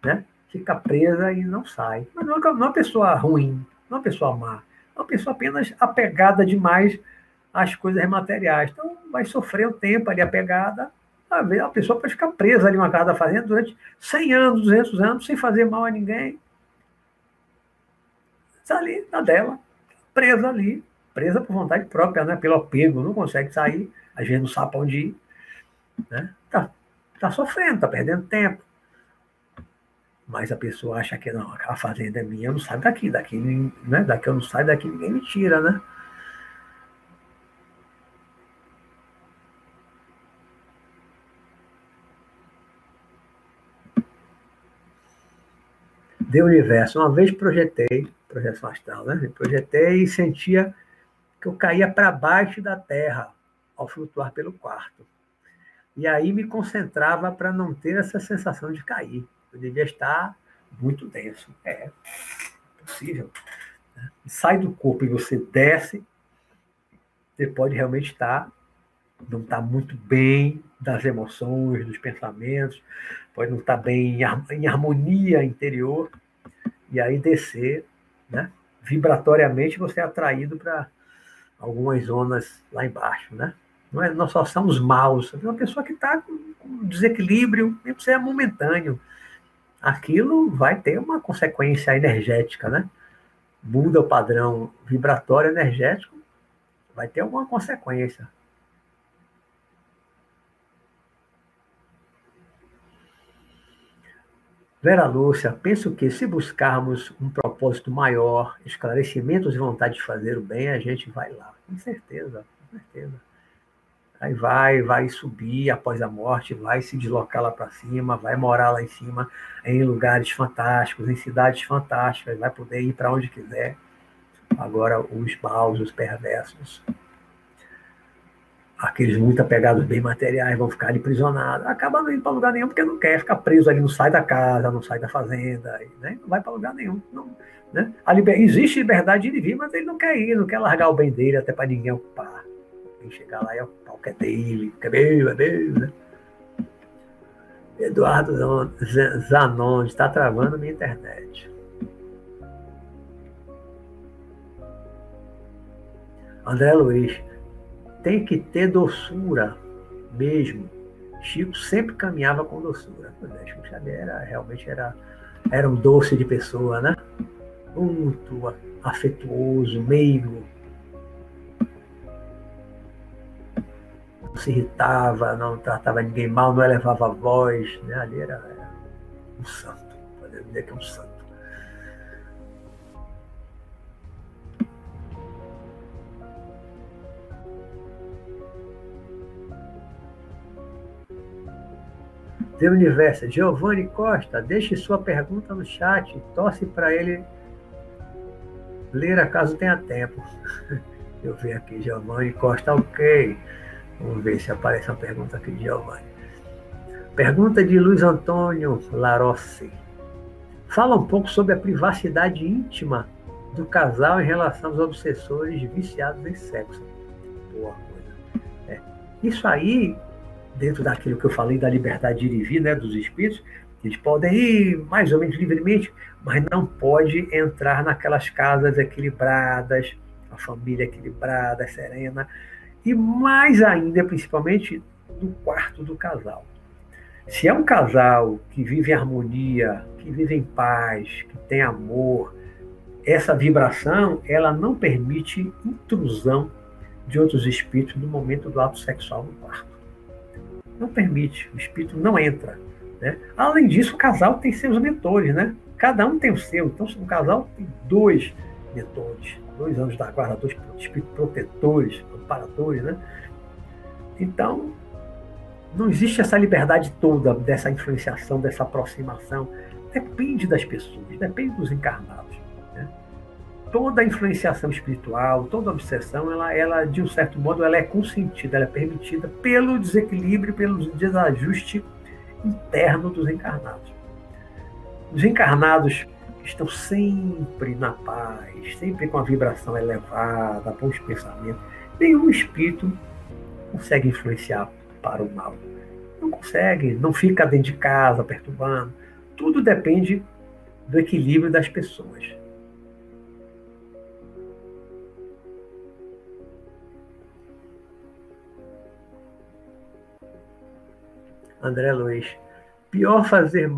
Né? Fica presa e não sai. Mas não é uma pessoa ruim, não é uma pessoa má. É uma pessoa apenas apegada demais às coisas materiais. Então, vai sofrer um tempo ali apegada. A pessoa pode ficar presa ali numa casa da fazenda durante 100 anos, 200 anos, sem fazer mal a ninguém. Está ali, na dela, presa ali, presa por vontade própria, né? pelo apego, não consegue sair, às vezes não sabe para onde ir. Né? Tá, tá sofrendo, tá perdendo tempo. Mas a pessoa acha que não, aquela fazenda é minha, eu não saio daqui, daqui, né? daqui eu não saio, daqui ninguém me tira, né? De universo. Uma vez projetei, projeção astral, né? Projetei e sentia que eu caía para baixo da terra ao flutuar pelo quarto. E aí me concentrava para não ter essa sensação de cair. Eu devia estar muito denso. É possível. Né? Sai do corpo e você desce, você pode realmente estar, não estar muito bem das emoções, dos pensamentos, pode não estar bem em harmonia interior, e aí descer, né? vibratoriamente você é atraído para algumas zonas lá embaixo, né? Não é, nós só somos maus. Uma pessoa que está com desequilíbrio, mesmo se é momentâneo, aquilo vai ter uma consequência energética, né? Muda o padrão vibratório energético, vai ter alguma consequência. Vera Lúcia, penso que se buscarmos um propósito maior, esclarecimentos e vontade de fazer o bem, a gente vai lá. Com certeza, com certeza. Aí vai, vai subir após a morte, vai se deslocar lá para cima, vai morar lá em cima, em lugares fantásticos, em cidades fantásticas, vai poder ir para onde quiser. Agora, os maus, os perversos, aqueles muito apegados bem materiais vão ficar ali prisionados, acaba não indo para lugar nenhum porque não quer ficar preso ali, não sai da casa, não sai da fazenda, né? não vai para lugar nenhum. Não, né? Liber... Existe liberdade de vir, mas ele não quer ir, não quer largar o bem dele até para ninguém ocupar. Quem chegar lá é ocupar o que é dele, que é meu, é meu, né? Eduardo Zanon está travando minha internet. André Luiz, tem que ter doçura mesmo. Chico sempre caminhava com doçura. Pois é, Chico Xavier era, realmente era, era um doce de pessoa, né? Muito afetuoso, meigo. Não se irritava, não tratava ninguém mal, não elevava a voz. Né? Ali era, era um santo, podemos dizer que é um santo. The Universo. Giovanni Costa, deixe sua pergunta no chat. Torce para ele ler acaso tenha tempo. Eu ver aqui, Giovanni Costa, ok. Vamos ver se aparece uma pergunta aqui de Giovanni. Pergunta de Luiz Antônio Larossi. Fala um pouco sobre a privacidade íntima do casal em relação aos obsessores viciados em sexo. Boa coisa. É. Isso aí dentro daquilo que eu falei da liberdade de ir e vir, né, dos espíritos, eles podem ir mais ou menos livremente, mas não pode entrar naquelas casas equilibradas, a família equilibrada, serena, e mais ainda, principalmente, no quarto do casal. Se é um casal que vive em harmonia, que vive em paz, que tem amor, essa vibração, ela não permite intrusão de outros espíritos no momento do ato sexual no quarto não permite, o espírito não entra. Né? Além disso, o casal tem seus mentores, né? Cada um tem o seu. Então, o casal tem dois mentores, dois anos da guarda, dois espíritos protetores, amparadores, né? Então, não existe essa liberdade toda dessa influenciação, dessa aproximação. Depende das pessoas, depende dos encarnados toda influenciação espiritual, toda obsessão, ela, ela, de um certo modo, ela é consentida, ela é permitida pelo desequilíbrio, pelo desajuste interno dos encarnados. Os encarnados estão sempre na paz, sempre com a vibração elevada, bons pensamentos, nenhum espírito consegue influenciar para o mal. Não consegue, não fica dentro de casa perturbando. Tudo depende do equilíbrio das pessoas. André Luiz. Pior fazer,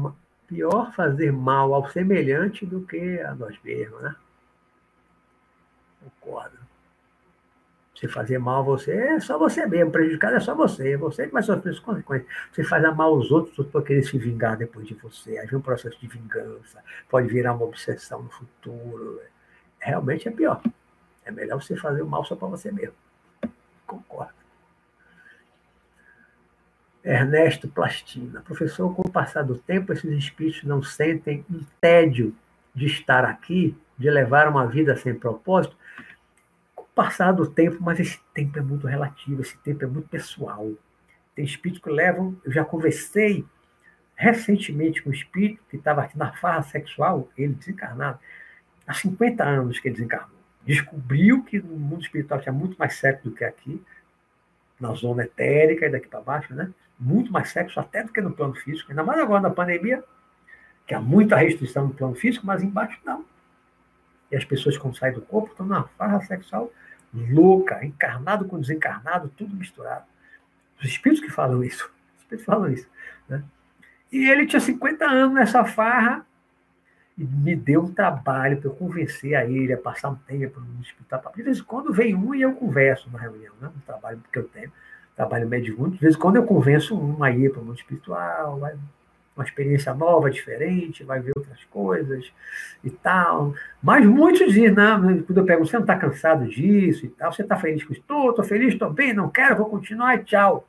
pior fazer mal ao semelhante do que a nós mesmos, né? Concordo. Você fazer mal a você é só você mesmo, prejudicado é só você, você que vai sofrer as consequências. Você faz mal aos outros para querer se vingar depois de você. Aí vem um processo de vingança, pode virar uma obsessão no futuro. Realmente é pior. É melhor você fazer o mal só para você mesmo. Concordo. Ernesto Plastina. Professor, com o passar do tempo, esses espíritos não sentem um tédio de estar aqui, de levar uma vida sem propósito? Com o passar do tempo, mas esse tempo é muito relativo, esse tempo é muito pessoal. Tem espíritos que levam. Eu já conversei recentemente com um espírito que estava aqui na farra sexual, ele desencarnado, há 50 anos que ele desencarnou. Descobriu que no mundo espiritual tinha muito mais sexo do que aqui, na zona etérica e daqui para baixo, né? Muito mais sexo até do que no plano físico, ainda mais agora na pandemia, que há muita restrição no plano físico, mas embaixo não. E as pessoas, quando saem do corpo, estão numa farra sexual louca, encarnado com desencarnado, tudo misturado. Os espíritos que falam isso. Os espíritos falam isso. Né? E ele tinha 50 anos nessa farra e me deu um trabalho para eu convencer a ele a passar um tempo no hospital. De vez em quando vem um e eu converso na reunião, né? um trabalho que eu tenho trabalho mediúnico. De vez em quando eu convenço um a ir para o mundo espiritual, vai uma experiência nova, diferente, vai ver outras coisas e tal. Mas muitos dizem, não, quando eu pergunto, você não está cansado disso e tal? Você está feliz com isso? Estou, estou feliz, estou bem, não quero, vou continuar tchau.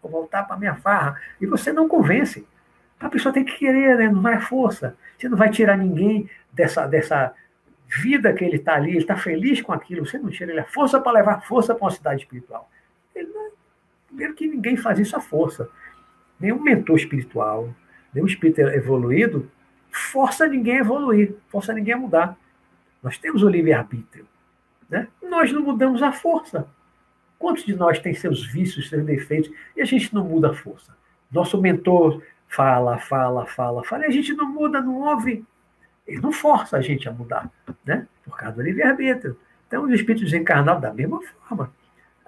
Vou voltar para minha farra. E você não convence. A pessoa tem que querer, né? não vai força. Você não vai tirar ninguém dessa, dessa vida que ele está ali, ele está feliz com aquilo, você não tira ele a força para levar força para uma cidade espiritual. Primeiro que ninguém faz isso à força. Nenhum mentor espiritual, nenhum espírito evoluído força ninguém a evoluir, força ninguém a mudar. Nós temos o livre-arbítrio. Né? Nós não mudamos a força. Quantos de nós têm seus vícios, seus defeitos, e a gente não muda a força? Nosso mentor fala, fala, fala, fala, e a gente não muda, não ouve. Ele não força a gente a mudar, né? por causa do livre-arbítrio. Então, os espíritos desencarnados, da mesma forma,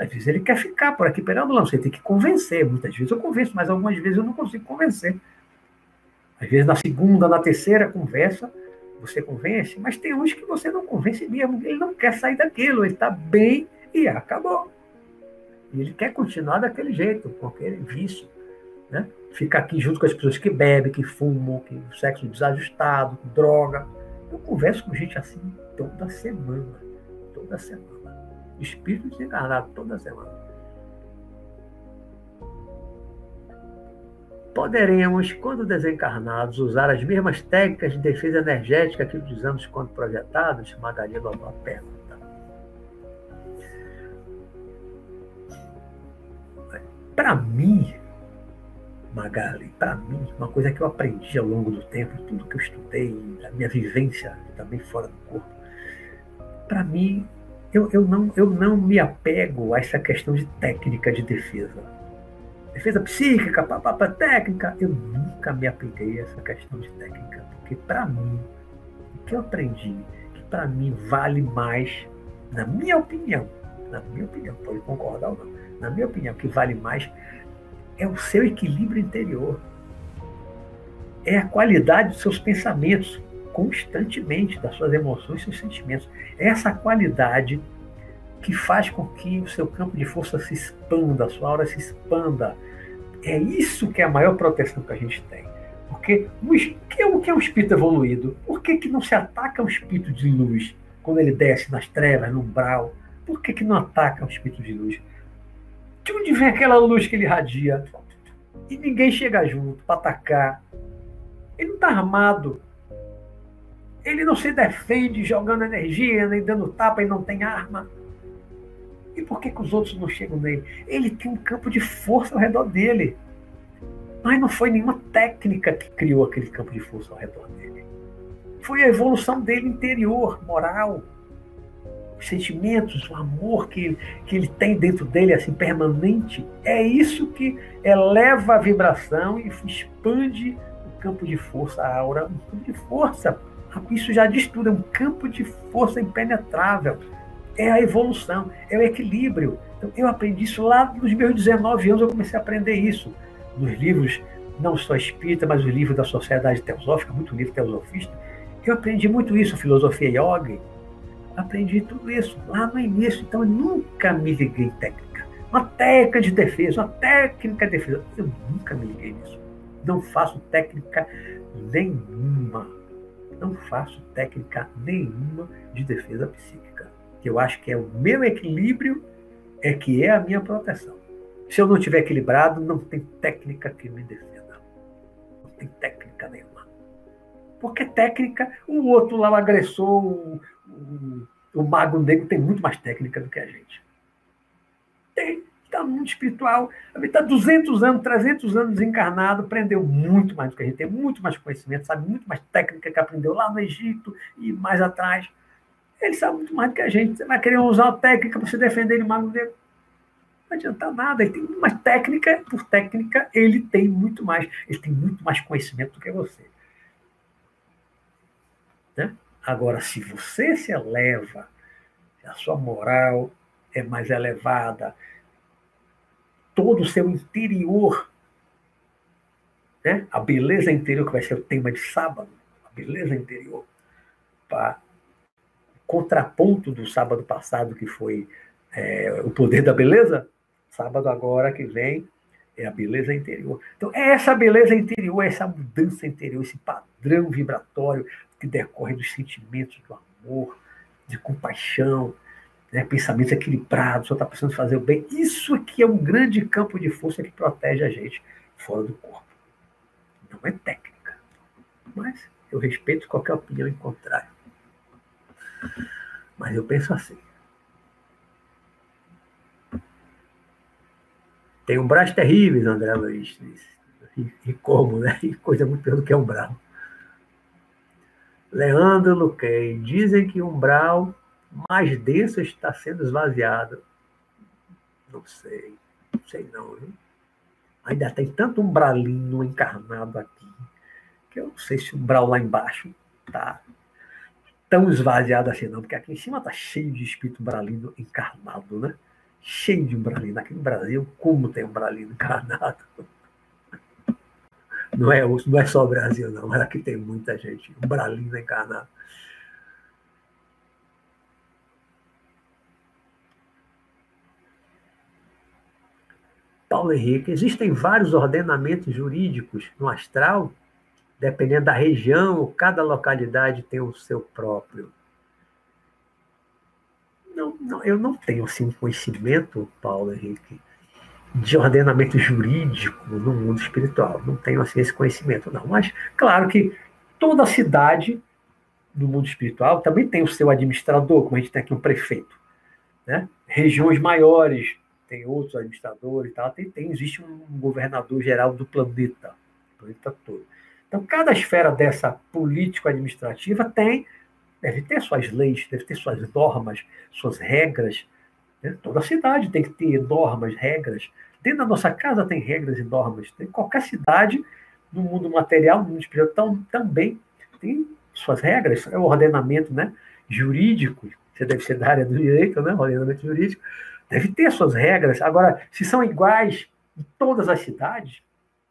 às vezes ele quer ficar por aqui perambulando, você tem que convencer. Muitas vezes eu convenço, mas algumas vezes eu não consigo convencer. Às vezes na segunda, na terceira conversa, você convence, mas tem uns que você não convence mesmo, ele não quer sair daquilo, ele está bem e acabou. E ele quer continuar daquele jeito, com aquele vício. Né? Fica aqui junto com as pessoas que bebem, que fumam, que sexo desajustado, droga. Eu converso com gente assim toda semana. Toda semana espírito desencarnado toda semana. Poderemos, quando desencarnados, usar as mesmas técnicas de defesa energética que utilizamos quando projetados? Magali Lobó pergunta. Para mim, Magali, para mim, uma coisa que eu aprendi ao longo do tempo, tudo que eu estudei, a minha vivência também fora do corpo, para mim, eu, eu, não, eu não me apego a essa questão de técnica de defesa. Defesa psíquica, papapá, técnica. Eu nunca me apeguei a essa questão de técnica, porque para mim, o que eu aprendi, que para mim vale mais, na minha opinião, na minha opinião, pode concordar ou não, na minha opinião, o que vale mais é o seu equilíbrio interior. É a qualidade dos seus pensamentos constantemente das suas emoções seus sentimentos. Essa qualidade que faz com que o seu campo de força se expanda, a sua aura se expanda. É isso que é a maior proteção que a gente tem. Porque o que é, que é um espírito evoluído? Por que, que não se ataca um espírito de luz quando ele desce nas trevas, no umbral? Por que, que não ataca um espírito de luz? De onde vem aquela luz que ele irradia? E ninguém chega junto para atacar. Ele não está armado. Ele não se defende jogando energia, nem dando tapa e não tem arma. E por que, que os outros não chegam nele? Ele tem um campo de força ao redor dele. Mas não foi nenhuma técnica que criou aquele campo de força ao redor dele. Foi a evolução dele interior, moral. os sentimentos, o amor que, que ele tem dentro dele, assim, permanente, é isso que eleva a vibração e expande o campo de força, a aura, um campo de força. Isso já diz tudo, é um campo de força impenetrável. É a evolução, é o equilíbrio. Então, eu aprendi isso lá nos meus 19 anos, eu comecei a aprender isso. Nos livros, não só espírita, mas os livros da Sociedade Teosófica, muito livro teosofista. Eu aprendi muito isso, filosofia yoga, aprendi tudo isso lá no início, então eu nunca me liguei em técnica. Uma técnica de defesa, uma técnica de defesa. Eu nunca me liguei nisso. Não faço técnica nenhuma. Não faço técnica nenhuma de defesa psíquica. Eu acho que é o meu equilíbrio é que é a minha proteção. Se eu não estiver equilibrado, não tem técnica que me defenda. Não tem técnica nenhuma. Porque técnica, o outro lá, o agressor, o, o, o mago negro tem muito mais técnica do que a gente. Tem. Está no mundo espiritual. Está 200 anos, 300 anos desencarnado, aprendeu muito mais do que a gente tem, muito mais conhecimento, sabe muito mais técnica que aprendeu lá no Egito e mais atrás. Ele sabe muito mais do que a gente. Você vai querer usar uma técnica para se defender de mago negro? Não adianta nada. Ele tem mais técnica, por técnica, ele tem muito mais. Ele tem muito mais conhecimento do que você. Né? Agora, se você se eleva, a sua moral é mais elevada, todo o seu interior, né? a beleza interior, que vai ser o tema de sábado, a beleza interior, para contraponto do sábado passado, que foi é, o poder da beleza, sábado agora que vem é a beleza interior. Então, é essa beleza interior, essa mudança interior, esse padrão vibratório que decorre dos sentimentos do amor, de compaixão, né, pensamentos equilibrados, só está precisando fazer o bem. Isso aqui é um grande campo de força que protege a gente fora do corpo. Não é técnica. Mas eu respeito qualquer opinião em contrário. Mas eu penso assim. Tem umbrais terríveis, André Luiz. E, e como, né? E coisa muito pior do que umbral. Leandro Luquei. Dizem que o umbral mais denso está sendo esvaziado. Não sei. Não sei não, viu? Ainda tem tanto umbralino encarnado aqui que eu não sei se o umbral lá embaixo está tão esvaziado assim, não, porque aqui em cima está cheio de espírito umbralino encarnado, né? Cheio de umbralino. Aqui no Brasil, como tem umbralino encarnado? Não é, não é só o Brasil, não, mas aqui tem muita gente. Umbralino encarnado. Paulo Henrique, existem vários ordenamentos jurídicos no astral, dependendo da região, cada localidade tem o seu próprio. Não, não, eu não tenho assim, conhecimento, Paulo Henrique, de ordenamento jurídico no mundo espiritual. Não tenho assim, esse conhecimento, não. Mas, claro que toda cidade no mundo espiritual também tem o seu administrador, como a gente tem aqui um prefeito. Né? Regiões maiores tem outros administradores tal, tem, tem, existe um governador geral do planeta, planeta todo. Então, cada esfera dessa político-administrativa tem, deve ter suas leis, deve ter suas normas, suas regras. Né? Toda cidade tem que ter normas, regras. Dentro da nossa casa tem regras e normas. Tem qualquer cidade no mundo material, no mundo espiritual, também tem suas regras, é o ordenamento né, jurídico. Você deve ser da área do direito, né? Ordenamento jurídico deve ter suas regras. Agora, se são iguais em todas as cidades,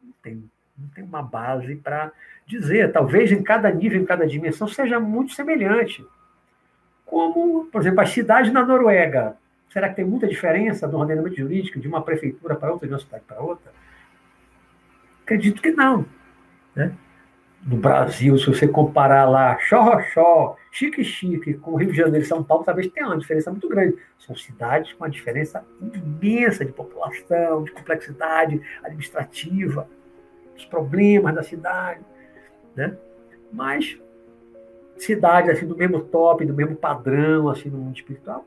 não tem, não tem uma base para dizer. Talvez em cada nível, em cada dimensão, seja muito semelhante. Como, por exemplo, as cidades na Noruega. Será que tem muita diferença no ordenamento jurídico de uma prefeitura para outra, de uma cidade para outra? Acredito que não. Né? No Brasil, se você comparar lá Xorroxó, Chique-Chique com Rio de Janeiro e São Paulo, talvez tenha uma diferença muito grande. São cidades com uma diferença imensa de população, de complexidade administrativa, dos problemas da cidade, né? Mas cidades assim do mesmo top, do mesmo padrão assim no mundo espiritual,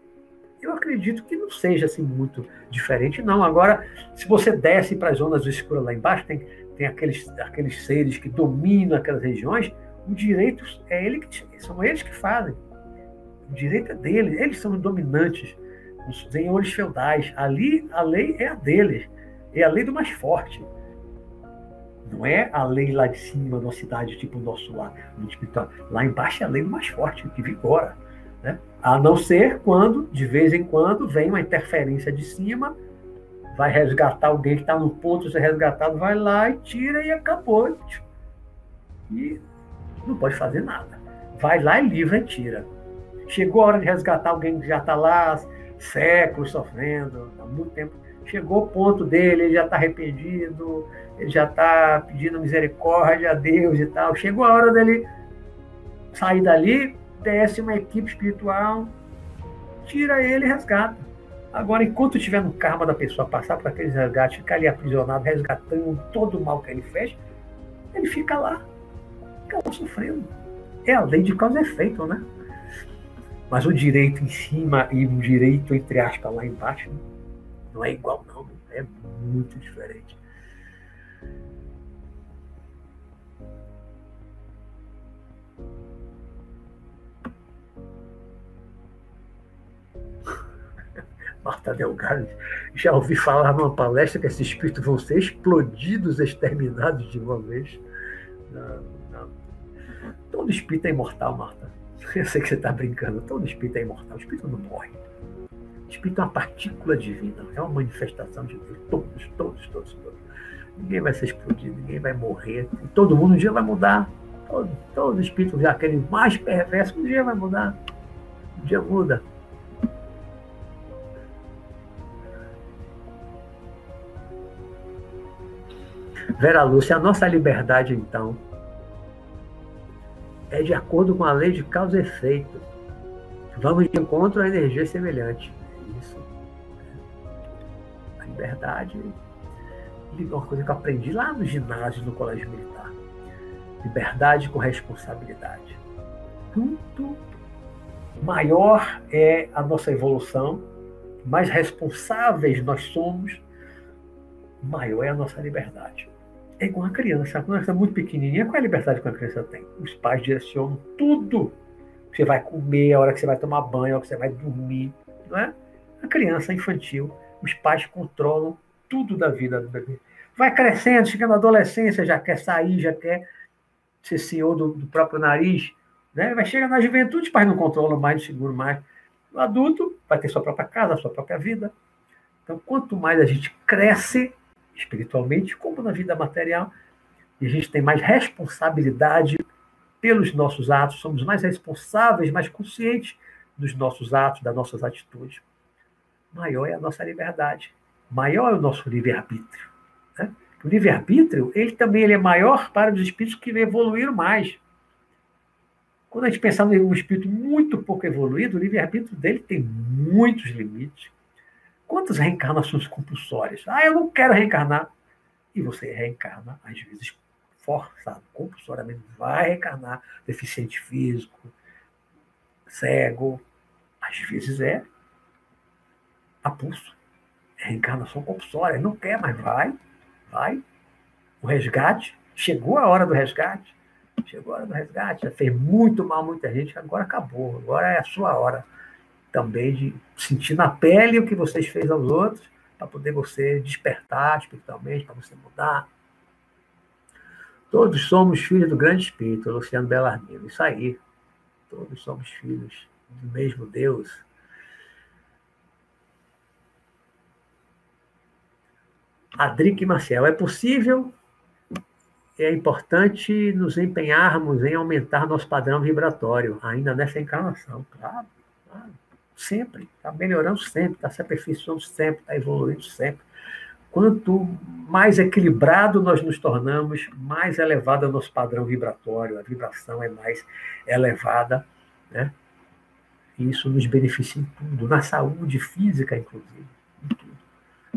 eu acredito que não seja assim muito diferente não. Agora, se você desce para as zonas escuras lá embaixo, tem tem aqueles, aqueles seres que dominam aquelas regiões, o direito é ele que, são eles que fazem. O direito é deles. Eles são os dominantes, os senhores feudais. Ali, a lei é a deles. É a lei do mais forte. Não é a lei lá de cima, numa cidade tipo o nosso lá, no espiritual. Lá embaixo é a lei do mais forte, que vigora. Né? A não ser quando, de vez em quando, vem uma interferência de cima, vai resgatar alguém que está no ponto de ser resgatado, vai lá e tira e acabou. E não pode fazer nada. Vai lá e livra e tira. Chegou a hora de resgatar alguém que já está lá séculos sofrendo, há muito tempo. Chegou o ponto dele, ele já está arrependido, ele já está pedindo misericórdia a Deus e tal. Chegou a hora dele sair dali, desce uma equipe espiritual, tira ele e resgata. Agora, enquanto estiver no karma da pessoa passar por aqueles resgates, ficar ali aprisionado, resgatando todo o mal que ele fez, ele fica lá, fica lá sofrendo. É a lei de causa e efeito, né? Mas o direito em cima e o direito, entre aspas, lá embaixo, não é igual, não. É muito diferente. Marta Delgado, já ouvi falar numa palestra que esses espíritos vão ser explodidos, exterminados de uma vez. Todo espírito é imortal, Marta. Eu sei que você está brincando. Todo espírito é imortal. O espírito não morre. O espírito é uma partícula divina. É uma manifestação de Deus. Todos, todos, todos, todos. Ninguém vai ser explodido, ninguém vai morrer. Todo mundo um dia vai mudar. Todo, todo espírito, aquele mais perverso, um dia vai mudar. Um dia muda. Vera Lúcia, a nossa liberdade, então, é de acordo com a lei de causa e efeito. Vamos de encontro a energia semelhante. Isso. A liberdade é uma coisa que eu aprendi lá no ginásio, no colégio militar. Liberdade com responsabilidade. Quanto maior é a nossa evolução, mais responsáveis nós somos, maior é a nossa liberdade é igual a criança. A criança é muito pequenininha, qual é a liberdade que a criança tem? Os pais direcionam tudo. Você vai comer, a hora que você vai tomar banho, a hora que você vai dormir. Não é? A criança infantil, os pais controlam tudo da vida do bebê. Vai crescendo, chega na adolescência, já quer sair, já quer ser senhor do, do próprio nariz. Né? Vai chegar na juventude, os pais não controlam mais, não seguram mais. O adulto vai ter sua própria casa, sua própria vida. Então, quanto mais a gente cresce, espiritualmente como na vida material. E a gente tem mais responsabilidade pelos nossos atos, somos mais responsáveis, mais conscientes dos nossos atos, das nossas atitudes. Maior é a nossa liberdade, maior é o nosso livre-arbítrio. Né? O livre-arbítrio, ele também ele é maior para os espíritos que evoluíram mais. Quando a gente pensar num espírito muito pouco evoluído, o livre-arbítrio dele tem muitos limites. Quantas reencarnações compulsórias? Ah, eu não quero reencarnar. E você reencarna, às vezes, forçado, compulsoriamente, vai reencarnar deficiente físico, cego. Às vezes é a pulso. É reencarnação compulsória. Não quer, mas vai, vai. O resgate. Chegou a hora do resgate. Chegou a hora do resgate. Já fez muito mal muita gente, agora acabou. Agora é a sua hora também de sentir na pele o que vocês fez aos outros, para poder você despertar espiritualmente, para você mudar. Todos somos filhos do grande Espírito, Luciano Bellarmino. Isso aí. Todos somos filhos do mesmo Deus. Adrique Marcel, é possível, é importante nos empenharmos em aumentar nosso padrão vibratório, ainda nessa encarnação, claro, claro sempre, está melhorando sempre, está se aperfeiçoando sempre, está evoluindo sempre. Quanto mais equilibrado nós nos tornamos, mais elevado é o nosso padrão vibratório, a vibração é mais elevada, né? E isso nos beneficia em tudo, na saúde física, inclusive, em tudo.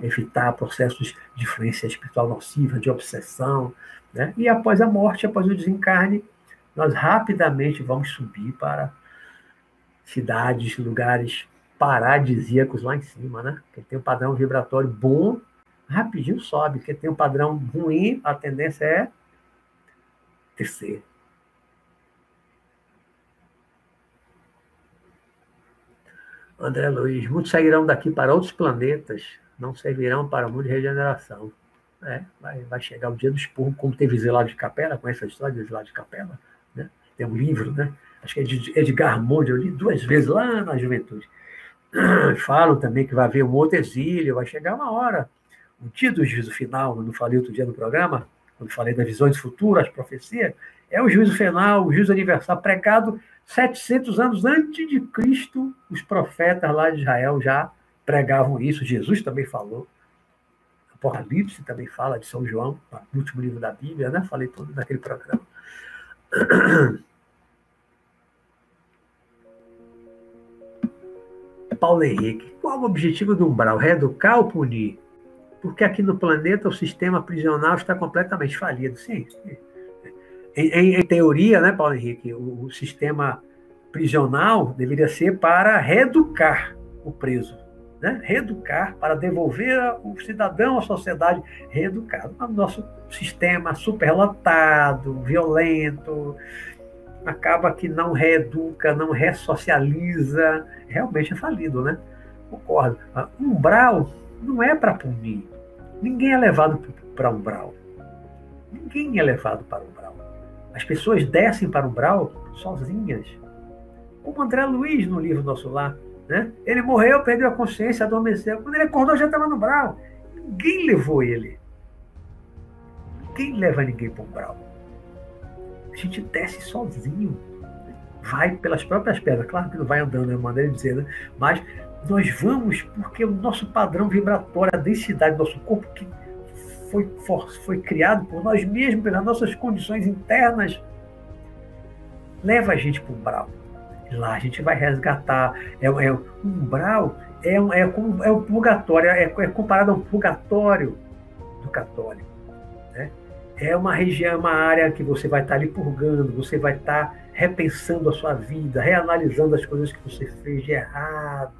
Evitar processos de influência espiritual nociva, de obsessão, né? E após a morte, após o desencarne, nós rapidamente vamos subir para cidades, lugares paradisíacos lá em cima, né? Quem tem um padrão vibratório bom, rapidinho sobe. Quem tem um padrão ruim, a tendência é descer. André Luiz, muitos sairão daqui para outros planetas, não servirão para o mundo de regeneração. É, vai, vai chegar o dia do expurgo, como teve Zelado de Capela, conhece a história de Zelado de Capela? Né? Tem um livro, né? Acho que é de Edgar Mondi, eu li duas vezes lá na juventude. Falam também que vai haver um outro exílio, vai chegar uma hora, o dia do juízo final, eu não falei outro dia no programa, quando falei das visões futuras, as profecias, é o juízo final, o juízo universal, pregado 700 anos antes de Cristo, os profetas lá de Israel já pregavam isso, Jesus também falou. Apocalipse também fala de São João, no último livro da Bíblia, né? Falei todo naquele programa. Paulo Henrique, qual o objetivo do umbral? Reeducar ou punir? Porque aqui no planeta o sistema prisional está completamente falido. Sim. Em, em, em teoria, né, Paulo Henrique, o, o sistema prisional deveria ser para reeducar o preso né? reeducar, para devolver o cidadão à sociedade reeducado. O nosso sistema superlotado, violento, acaba que não reeduca, não ressocializa, realmente é falido, né? Concordo. Umbral não é para punir. Ninguém é levado para umbral. Ninguém é levado para umbral. As pessoas descem para umbral sozinhas. Como André Luiz no livro Nosso Lar, né? Ele morreu, perdeu a consciência, adormeceu. Quando ele acordou, já estava no brau. Ninguém levou ele. Ninguém leva ninguém para o brau. A gente desce sozinho. Vai pelas próprias pedras. Claro que não vai andando, é maneira de dizer, né? mas nós vamos porque o nosso padrão vibratório, a densidade do nosso corpo, que foi, foi criado por nós mesmos, pelas nossas condições internas, leva a gente para o brau. Lá a gente vai resgatar. É, é um umbral é, um, é, é um purgatório, é, é comparado a um purgatório do católico. É uma região, uma área que você vai estar ali purgando, você vai estar repensando a sua vida, reanalisando as coisas que você fez de errado.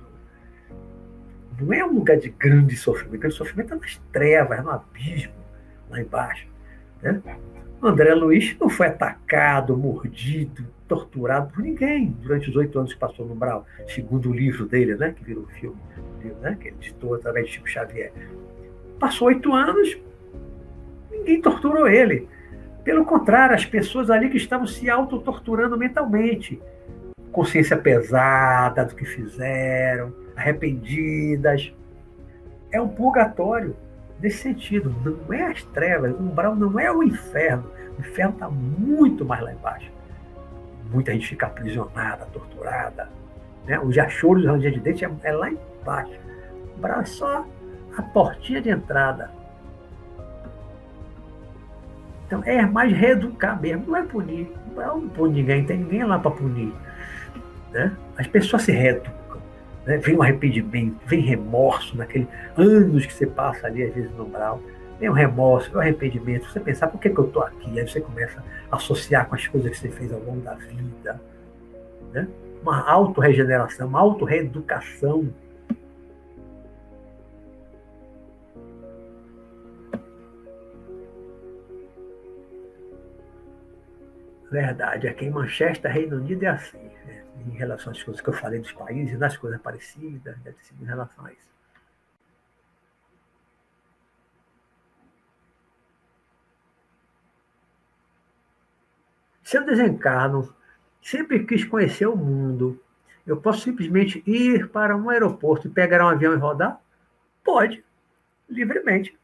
Não é um lugar de grande sofrimento, grande sofrimento é nas trevas, no abismo, lá embaixo. Né? André Luiz não foi atacado, mordido, torturado por ninguém durante os oito anos que passou no Brau, segundo o livro dele, né, que virou filme, né, que ele editou através de Chico Xavier. Passou oito anos, ninguém torturou ele. Pelo contrário, as pessoas ali que estavam se autotorturando mentalmente, consciência pesada do que fizeram, arrependidas. É um purgatório nesse sentido. Não é as trevas, o umbral não é o inferno. O inferno está muito mais lá embaixo muita gente fica aprisionada, torturada. Né? O jachoro de ranger de dente é, é, lá embaixo. O braço é só a portinha de entrada. Então é mais reeducar mesmo, não é punir. Não punir ninguém, tem ninguém lá para punir. Né? As pessoas se reeducam. Né? Vem um arrependimento, vem remorso naquele anos que você passa ali, às vezes, no umbral Vem o remorso, vem o arrependimento, você pensar por que, que eu estou aqui, aí você começa a associar com as coisas que você fez ao longo da vida. Né? Uma autorregeneração, uma autorreeducação. Verdade, aqui em Manchester, Reino Unido, é assim. Né? Em relação às coisas que eu falei dos países, das coisas parecidas, deve ter sido em relação a isso. Se eu desencarno, sempre quis conhecer o mundo, eu posso simplesmente ir para um aeroporto e pegar um avião e rodar? Pode, livremente.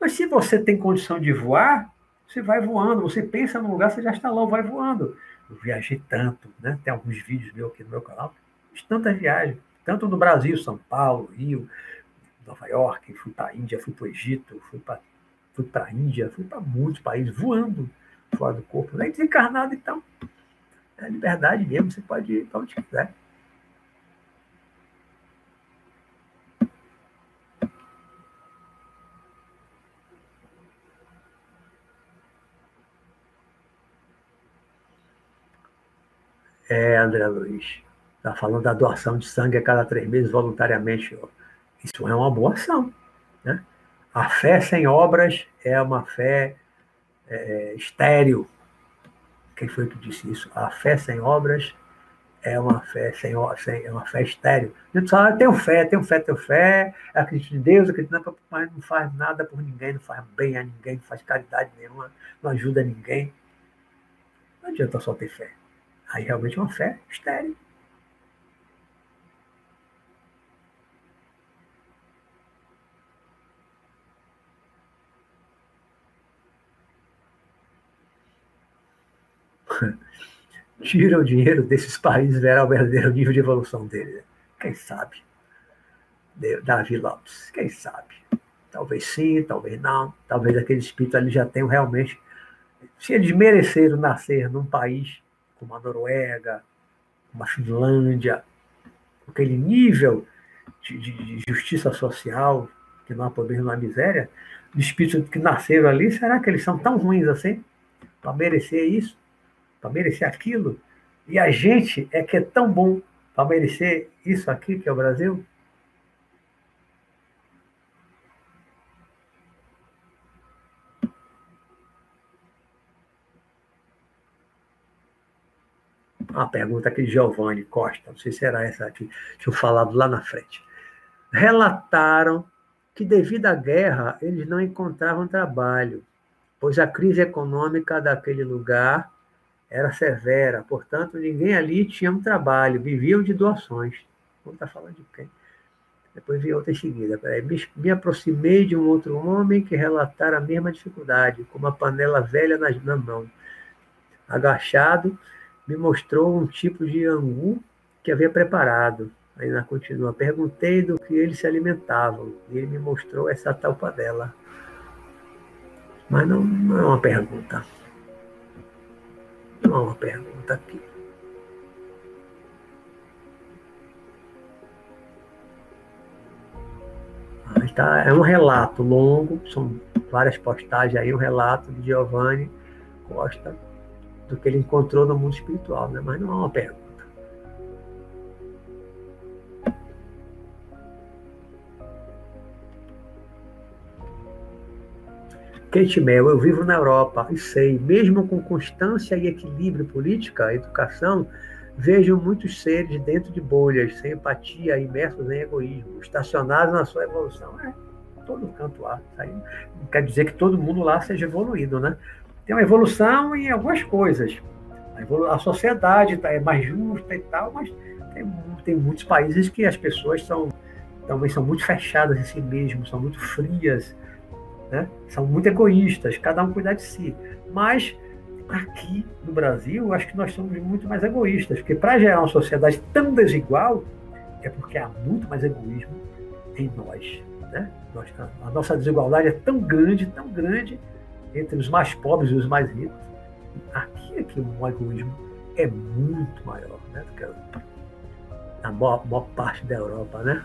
Mas se você tem condição de voar, você vai voando, você pensa no lugar, você já está lá, vai voando. Eu viajei tanto, né? Tem alguns vídeos meus aqui no meu canal, fiz tantas viagens, tanto no Brasil, São Paulo, Rio, Nova York, fui para a Índia, fui para o Egito, fui para fui a Índia, fui para muitos países voando fora do corpo. Né? Desencarnado, então, é liberdade mesmo, você pode ir para onde quiser. É, André Luiz. Está falando da doação de sangue a cada três meses voluntariamente. Isso é uma boa ação. Né? A fé sem obras é uma fé é, estéreo. Quem foi que disse isso? A fé sem obras é uma fé sem, sem é uma fé estéreo. A gente fala, tenho fé, tenho fé, tenho fé, acredito em Deus, acredito, mas não faz nada por ninguém, não faz bem a ninguém, não faz caridade nenhuma, não ajuda ninguém. Não adianta só ter fé. Aí realmente é uma fé estéreo. tira o dinheiro desses países, verá o verdadeiro nível de evolução dele. Quem sabe? Davi Lopes, quem sabe? Talvez sim, talvez não. Talvez aquele espírito ali já tenham realmente. Se eles mereceram nascer num país como a Noruega, como a Finlândia, aquele nível de, de, de justiça social, que não há não há miséria, os espíritos que nasceram ali, será que eles são tão ruins assim para merecer isso? para merecer aquilo. E a gente é que é tão bom para merecer isso aqui, que é o Brasil. Uma pergunta aqui de Giovanni Costa, não sei se era essa aqui, tinha falado lá na frente. Relataram que, devido à guerra, eles não encontravam trabalho, pois a crise econômica daquele lugar era severa, portanto, ninguém ali tinha um trabalho, viviam de doações. Vamos estar falando de quem? Depois vi outra em seguida. Me, me, aproximei de um outro homem que relatara a mesma dificuldade, com uma panela velha nas, na mão. Agachado, me mostrou um tipo de angu que havia preparado. Ainda continua. Perguntei do que eles se alimentavam. E ele me mostrou essa tal panela. Mas não, não é uma pergunta. Não há uma pergunta aqui. Tá, é um relato longo, são várias postagens aí, um relato de Giovanni Costa do que ele encontrou no mundo espiritual, né? mas não é uma pergunta. Kate Mel, eu vivo na Europa e sei, mesmo com constância e equilíbrio política, educação, vejo muitos seres dentro de bolhas, sem empatia, imersos em egoísmo, estacionados na sua evolução. É, todo canto lá. Aí não quer dizer que todo mundo lá seja evoluído, né? Tem uma evolução em algumas coisas. A, sociedade tá, é mais justa e tal, mas tem, tem muitos países que as pessoas são também são muito fechadas em si mesmos, são muito frias, né? São muito egoístas, cada um cuidar de si. Mas aqui no Brasil, acho que nós somos muito mais egoístas, porque para gerar uma sociedade tão desigual, é porque há muito mais egoísmo em nós. Né? nós a nossa desigualdade é tão grande, tão grande entre os mais pobres e os mais ricos. Aqui é que o egoísmo é muito maior né, do que na maior, maior parte da Europa, né?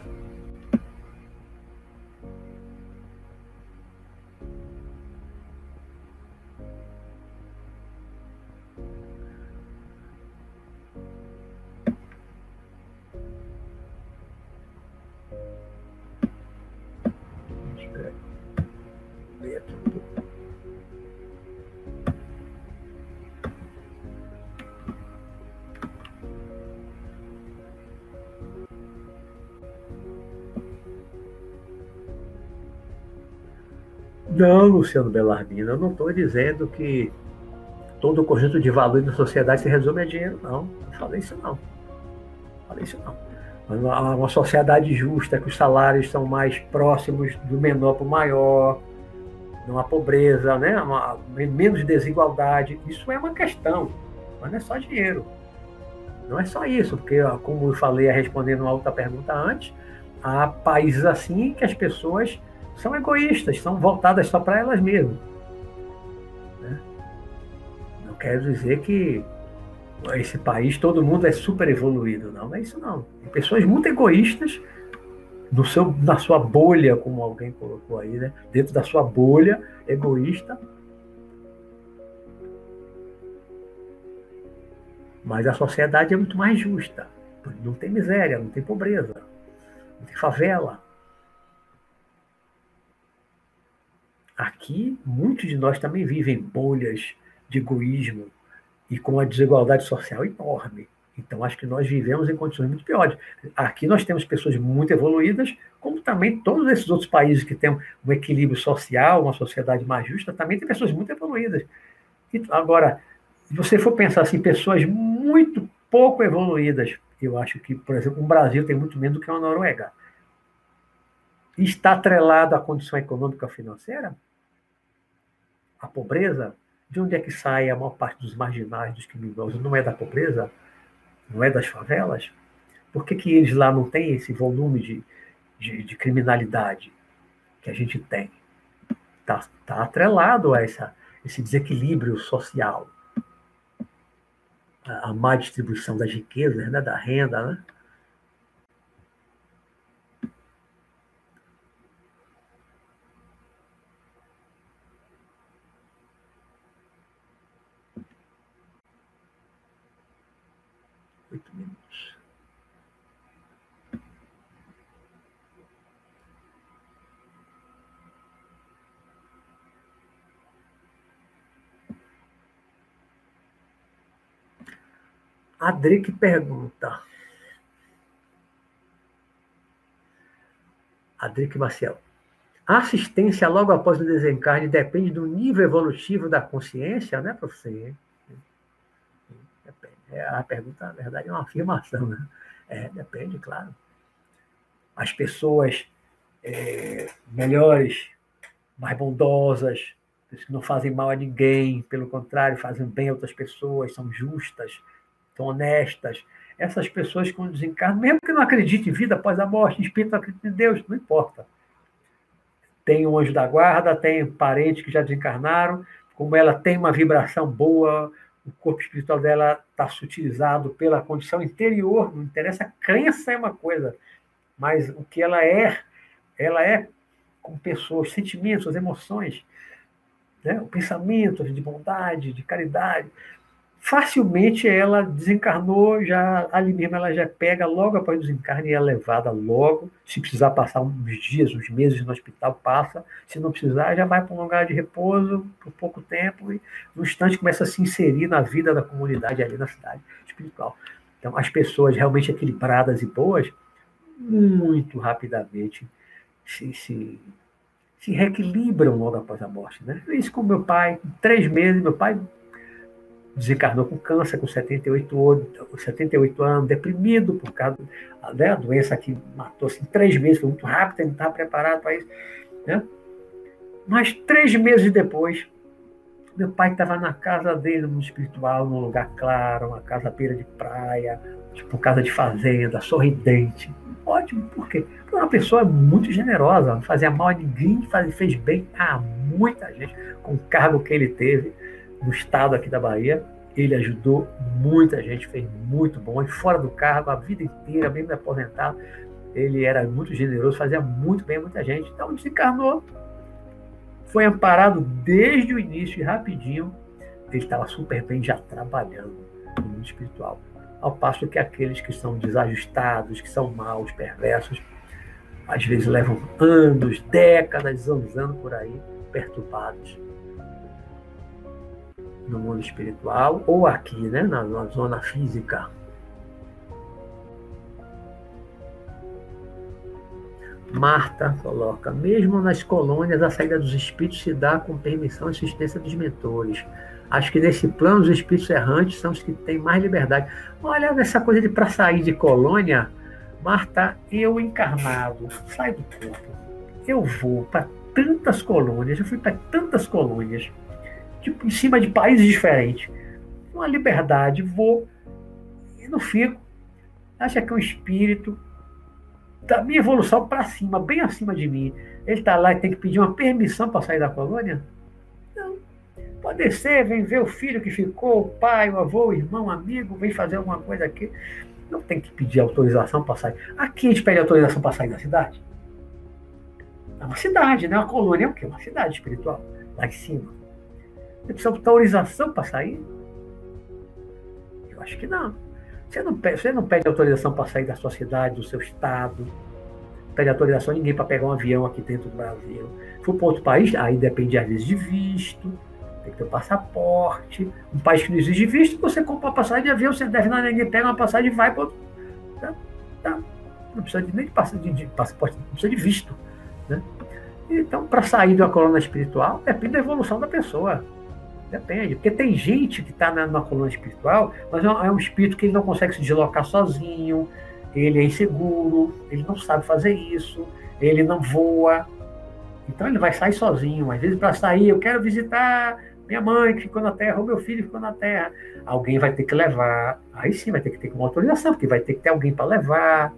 Não, Luciano Bellardino, eu não estou dizendo que todo o conjunto de valores da sociedade se resume a dinheiro, não. Não falei isso não. Não falei isso não. Uma, sociedade justa, que os salários são mais próximos do menor para o maior, não há pobreza, né? Uma, menos desigualdade. Isso é uma questão, mas não é só dinheiro. Não é só isso, porque, como eu falei respondendo uma outra pergunta antes, há países assim que as pessoas são egoístas, são voltadas só para elas mesmas. Né? Não quero dizer que esse país todo mundo é super evoluído, não, não é isso não. Tem pessoas muito egoístas no seu, na sua bolha, como alguém colocou aí, né? dentro da sua bolha egoísta. Mas a sociedade é muito mais justa. Não tem miséria, não tem pobreza, não tem favela. Aqui, muitos de nós também vivem bolhas de egoísmo e com uma desigualdade social enorme. Então, acho que nós vivemos em condições muito piores. Aqui nós temos pessoas muito evoluídas, como também todos esses outros países que têm um equilíbrio social, uma sociedade mais justa, também tem pessoas muito evoluídas. Agora, se você for pensar assim, pessoas muito pouco evoluídas, eu acho que, por exemplo, o Brasil tem muito menos do que a Noruega. Está atrelado à condição econômica financeira? A pobreza? De onde é que sai a maior parte dos marginais, dos criminosos? Não é da pobreza? Não é das favelas? Por que, que eles lá não têm esse volume de, de, de criminalidade que a gente tem? Está tá atrelado a essa, esse desequilíbrio social a má distribuição das riquezas, né, da renda, né? Oito minutos. A Drick pergunta. A Drick Maciel. A assistência logo após o desencarne depende do nível evolutivo da consciência, né, professor? Depende. É, a pergunta, na verdade, é uma afirmação, né? É, depende, claro. As pessoas é, melhores, mais bondosas, que não fazem mal a ninguém, pelo contrário, fazem bem a outras pessoas, são justas, honestas. Essas pessoas, quando desencarnam, mesmo que não acreditem em vida após a morte, espírito acredita em Deus, não importa. Tem um anjo da guarda, tem parentes que já desencarnaram, como ela tem uma vibração boa, o corpo espiritual dela está sutilizado pela condição interior, não interessa, a crença é uma coisa, mas o que ela é, ela é com pessoas, sentimentos, emoções, né? o pensamento de bondade, de caridade facilmente ela desencarnou, já ali mesmo ela já pega logo após o desencarne e é levada logo. Se precisar passar uns dias, uns meses no hospital, passa. Se não precisar, já vai para um lugar de repouso por pouco tempo e no instante começa a se inserir na vida da comunidade ali na cidade espiritual. Então, as pessoas realmente equilibradas e boas, muito rapidamente se, se, se reequilibram logo após a morte. Né? Isso com meu pai, três meses, meu pai desencarnou com câncer com 78, 78 anos, deprimido por causa da né, doença que matou assim, três meses, foi muito rápido, ele não estava preparado para isso. Né? Mas três meses depois, meu pai estava na casa dele, no espiritual, num lugar claro, uma casa à beira de praia, tipo casa de fazenda, sorridente. Ótimo, por quê? Porque uma pessoa muito generosa, não fazia mal a ninguém, fez bem a muita gente, com o cargo que ele teve no estado aqui da Bahia. Ele ajudou muita gente, fez muito bom. E fora do cargo, a vida inteira, mesmo aposentado, ele era muito generoso, fazia muito bem muita gente. Então, desencarnou, foi amparado desde o início e rapidinho. Ele estava super bem já trabalhando no mundo espiritual. Ao passo que aqueles que são desajustados, que são maus, perversos, às vezes levam anos, décadas, zanzando por aí, perturbados no mundo espiritual ou aqui, né, na, na zona física. Marta coloca, mesmo nas colônias, a saída dos espíritos se dá com permissão e assistência dos mentores. Acho que nesse plano os espíritos errantes são os que têm mais liberdade. Olha essa coisa de para sair de colônia, Marta, eu encarnado, sai do corpo. Eu vou para tantas colônias, eu fui para tantas colônias tipo, em cima de países diferentes. Uma liberdade, vou e não fico. Acha que é um espírito da minha evolução para cima, bem acima de mim. Ele está lá e tem que pedir uma permissão para sair da colônia? Não. Pode descer, vem ver o filho que ficou, o pai, o avô, o irmão, o amigo, vem fazer alguma coisa aqui. Não tem que pedir autorização para sair. Aqui a gente pede autorização para sair da cidade. É uma cidade, né? Uma colônia é o quê? Uma cidade espiritual, lá em cima. Você precisa de autorização para sair? Eu acho que não. Você não pede, você não pede autorização para sair da sua cidade, do seu estado. Não pede autorização ninguém para pegar um avião aqui dentro do Brasil. For para outro país, aí depende às vezes de visto. Tem que ter um passaporte. Um país que não exige visto, você compra uma passagem de avião, você deve na ninguém pega uma passagem e vai para tá, tá. Não precisa de, nem de, de, passaporte, não precisa de visto. Né? Então, para sair uma coluna espiritual, depende da evolução da pessoa. Depende. Porque tem gente que está numa coluna espiritual, mas é, é um espírito que ele não consegue se deslocar sozinho, ele é inseguro, ele não sabe fazer isso, ele não voa. Então ele vai sair sozinho. Às vezes, para sair, eu quero visitar minha mãe que ficou na terra, ou meu filho que ficou na terra. Alguém vai ter que levar. Aí sim vai ter que ter uma autorização, porque vai ter que ter alguém para levar.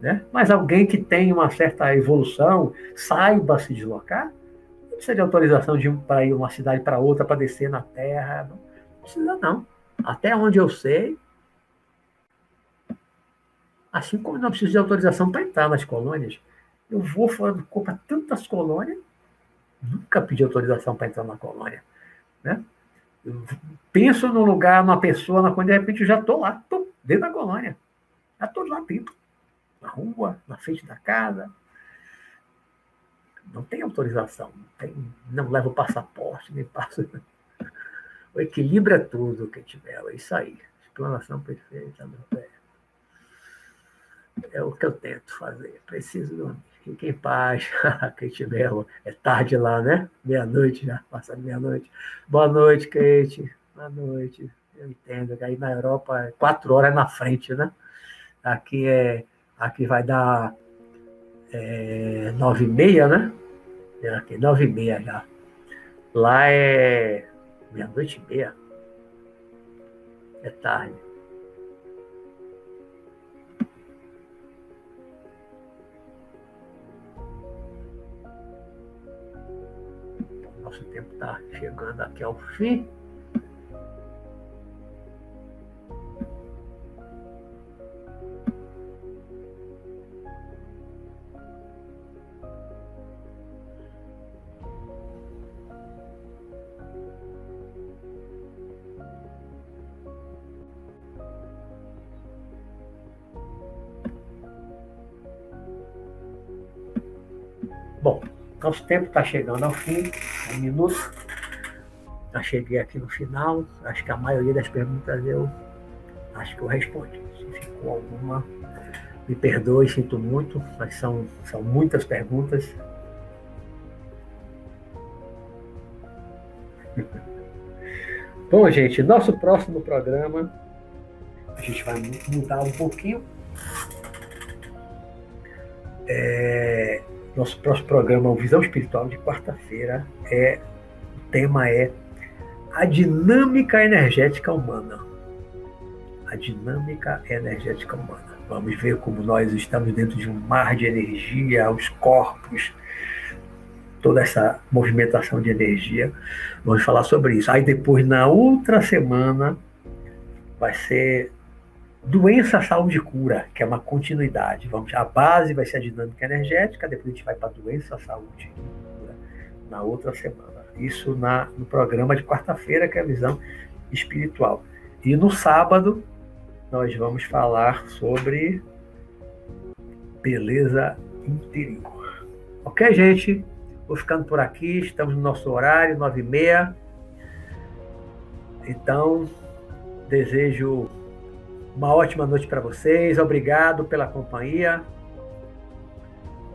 Né? Mas alguém que tem uma certa evolução, saiba se deslocar, precisa de autorização de para ir uma cidade para outra, para descer na terra. Não precisa, não. Até onde eu sei, assim como não precisa de autorização para entrar nas colônias, eu vou fora do corpo a tantas colônias, nunca pedi autorização para entrar na colônia. Né? Eu penso no lugar, numa pessoa, na colônia, de repente eu já estou lá, tô dentro da colônia. Já estou lá dentro. Na rua, na frente da casa. Não tem autorização, não, tem, não leva o passaporte, nem passa. O equilíbrio é tudo tiver, é isso aí. Explanação perfeita, meu velho. É o que eu tento fazer. Preciso dormir. Fique em paz. Kate Mello. É tarde lá, né? Meia-noite já, passa meia-noite. Boa noite, Kate. Boa noite. Eu entendo que aí na Europa é quatro horas na frente, né? Aqui é. Aqui vai dar é, nove e meia, né? É aqui, nove e meia já. Lá é meia-noite e meia. É tarde. nosso tempo está chegando aqui ao fim. Nosso tempo está chegando ao fim, um minuto. Já cheguei aqui no final. Acho que a maioria das perguntas eu acho que eu respondi. Se ficou alguma, me perdoe, sinto muito, mas são, são muitas perguntas. Bom, gente, nosso próximo programa, a gente vai mudar um pouquinho. É, nosso próximo programa, o Visão Espiritual de quarta-feira, é o tema é a dinâmica energética humana. A dinâmica energética humana. Vamos ver como nós estamos dentro de um mar de energia, os corpos, toda essa movimentação de energia. Vamos falar sobre isso. Aí depois, na outra semana, vai ser Doença, saúde e cura, que é uma continuidade. Vamos, a base vai ser a dinâmica energética, depois a gente vai para doença, saúde e cura na outra semana. Isso na, no programa de quarta-feira, que é a visão espiritual. E no sábado, nós vamos falar sobre beleza interior. Ok, gente? Vou ficando por aqui, estamos no nosso horário, nove e meia. Então, desejo uma ótima noite para vocês. Obrigado pela companhia.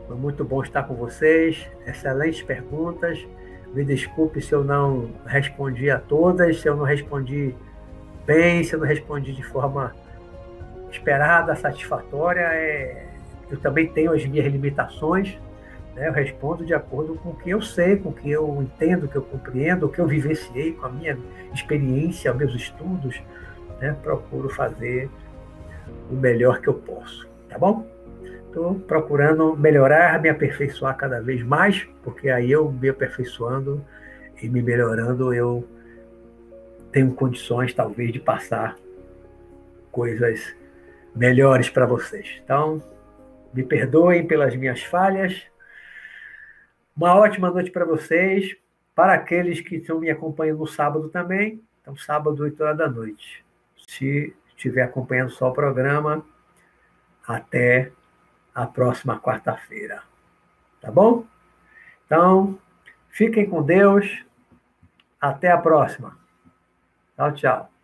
Foi muito bom estar com vocês. Excelentes perguntas. Me desculpe se eu não respondi a todas, se eu não respondi bem, se eu não respondi de forma esperada, satisfatória. É... Eu também tenho as minhas limitações. Né? Eu respondo de acordo com o que eu sei, com o que eu entendo, o que eu compreendo, o que eu vivenciei, com a minha experiência, meus estudos né? procuro fazer o melhor que eu posso, tá bom? Estou procurando melhorar, me aperfeiçoar cada vez mais, porque aí eu me aperfeiçoando e me melhorando, eu tenho condições talvez de passar coisas melhores para vocês. Então, me perdoem pelas minhas falhas. Uma ótima noite para vocês. Para aqueles que estão me acompanhando no sábado também. Então, sábado, 8 horas da noite se estiver acompanhando só o programa, até a próxima quarta-feira. Tá bom? Então, fiquem com Deus. Até a próxima. Tchau, tchau.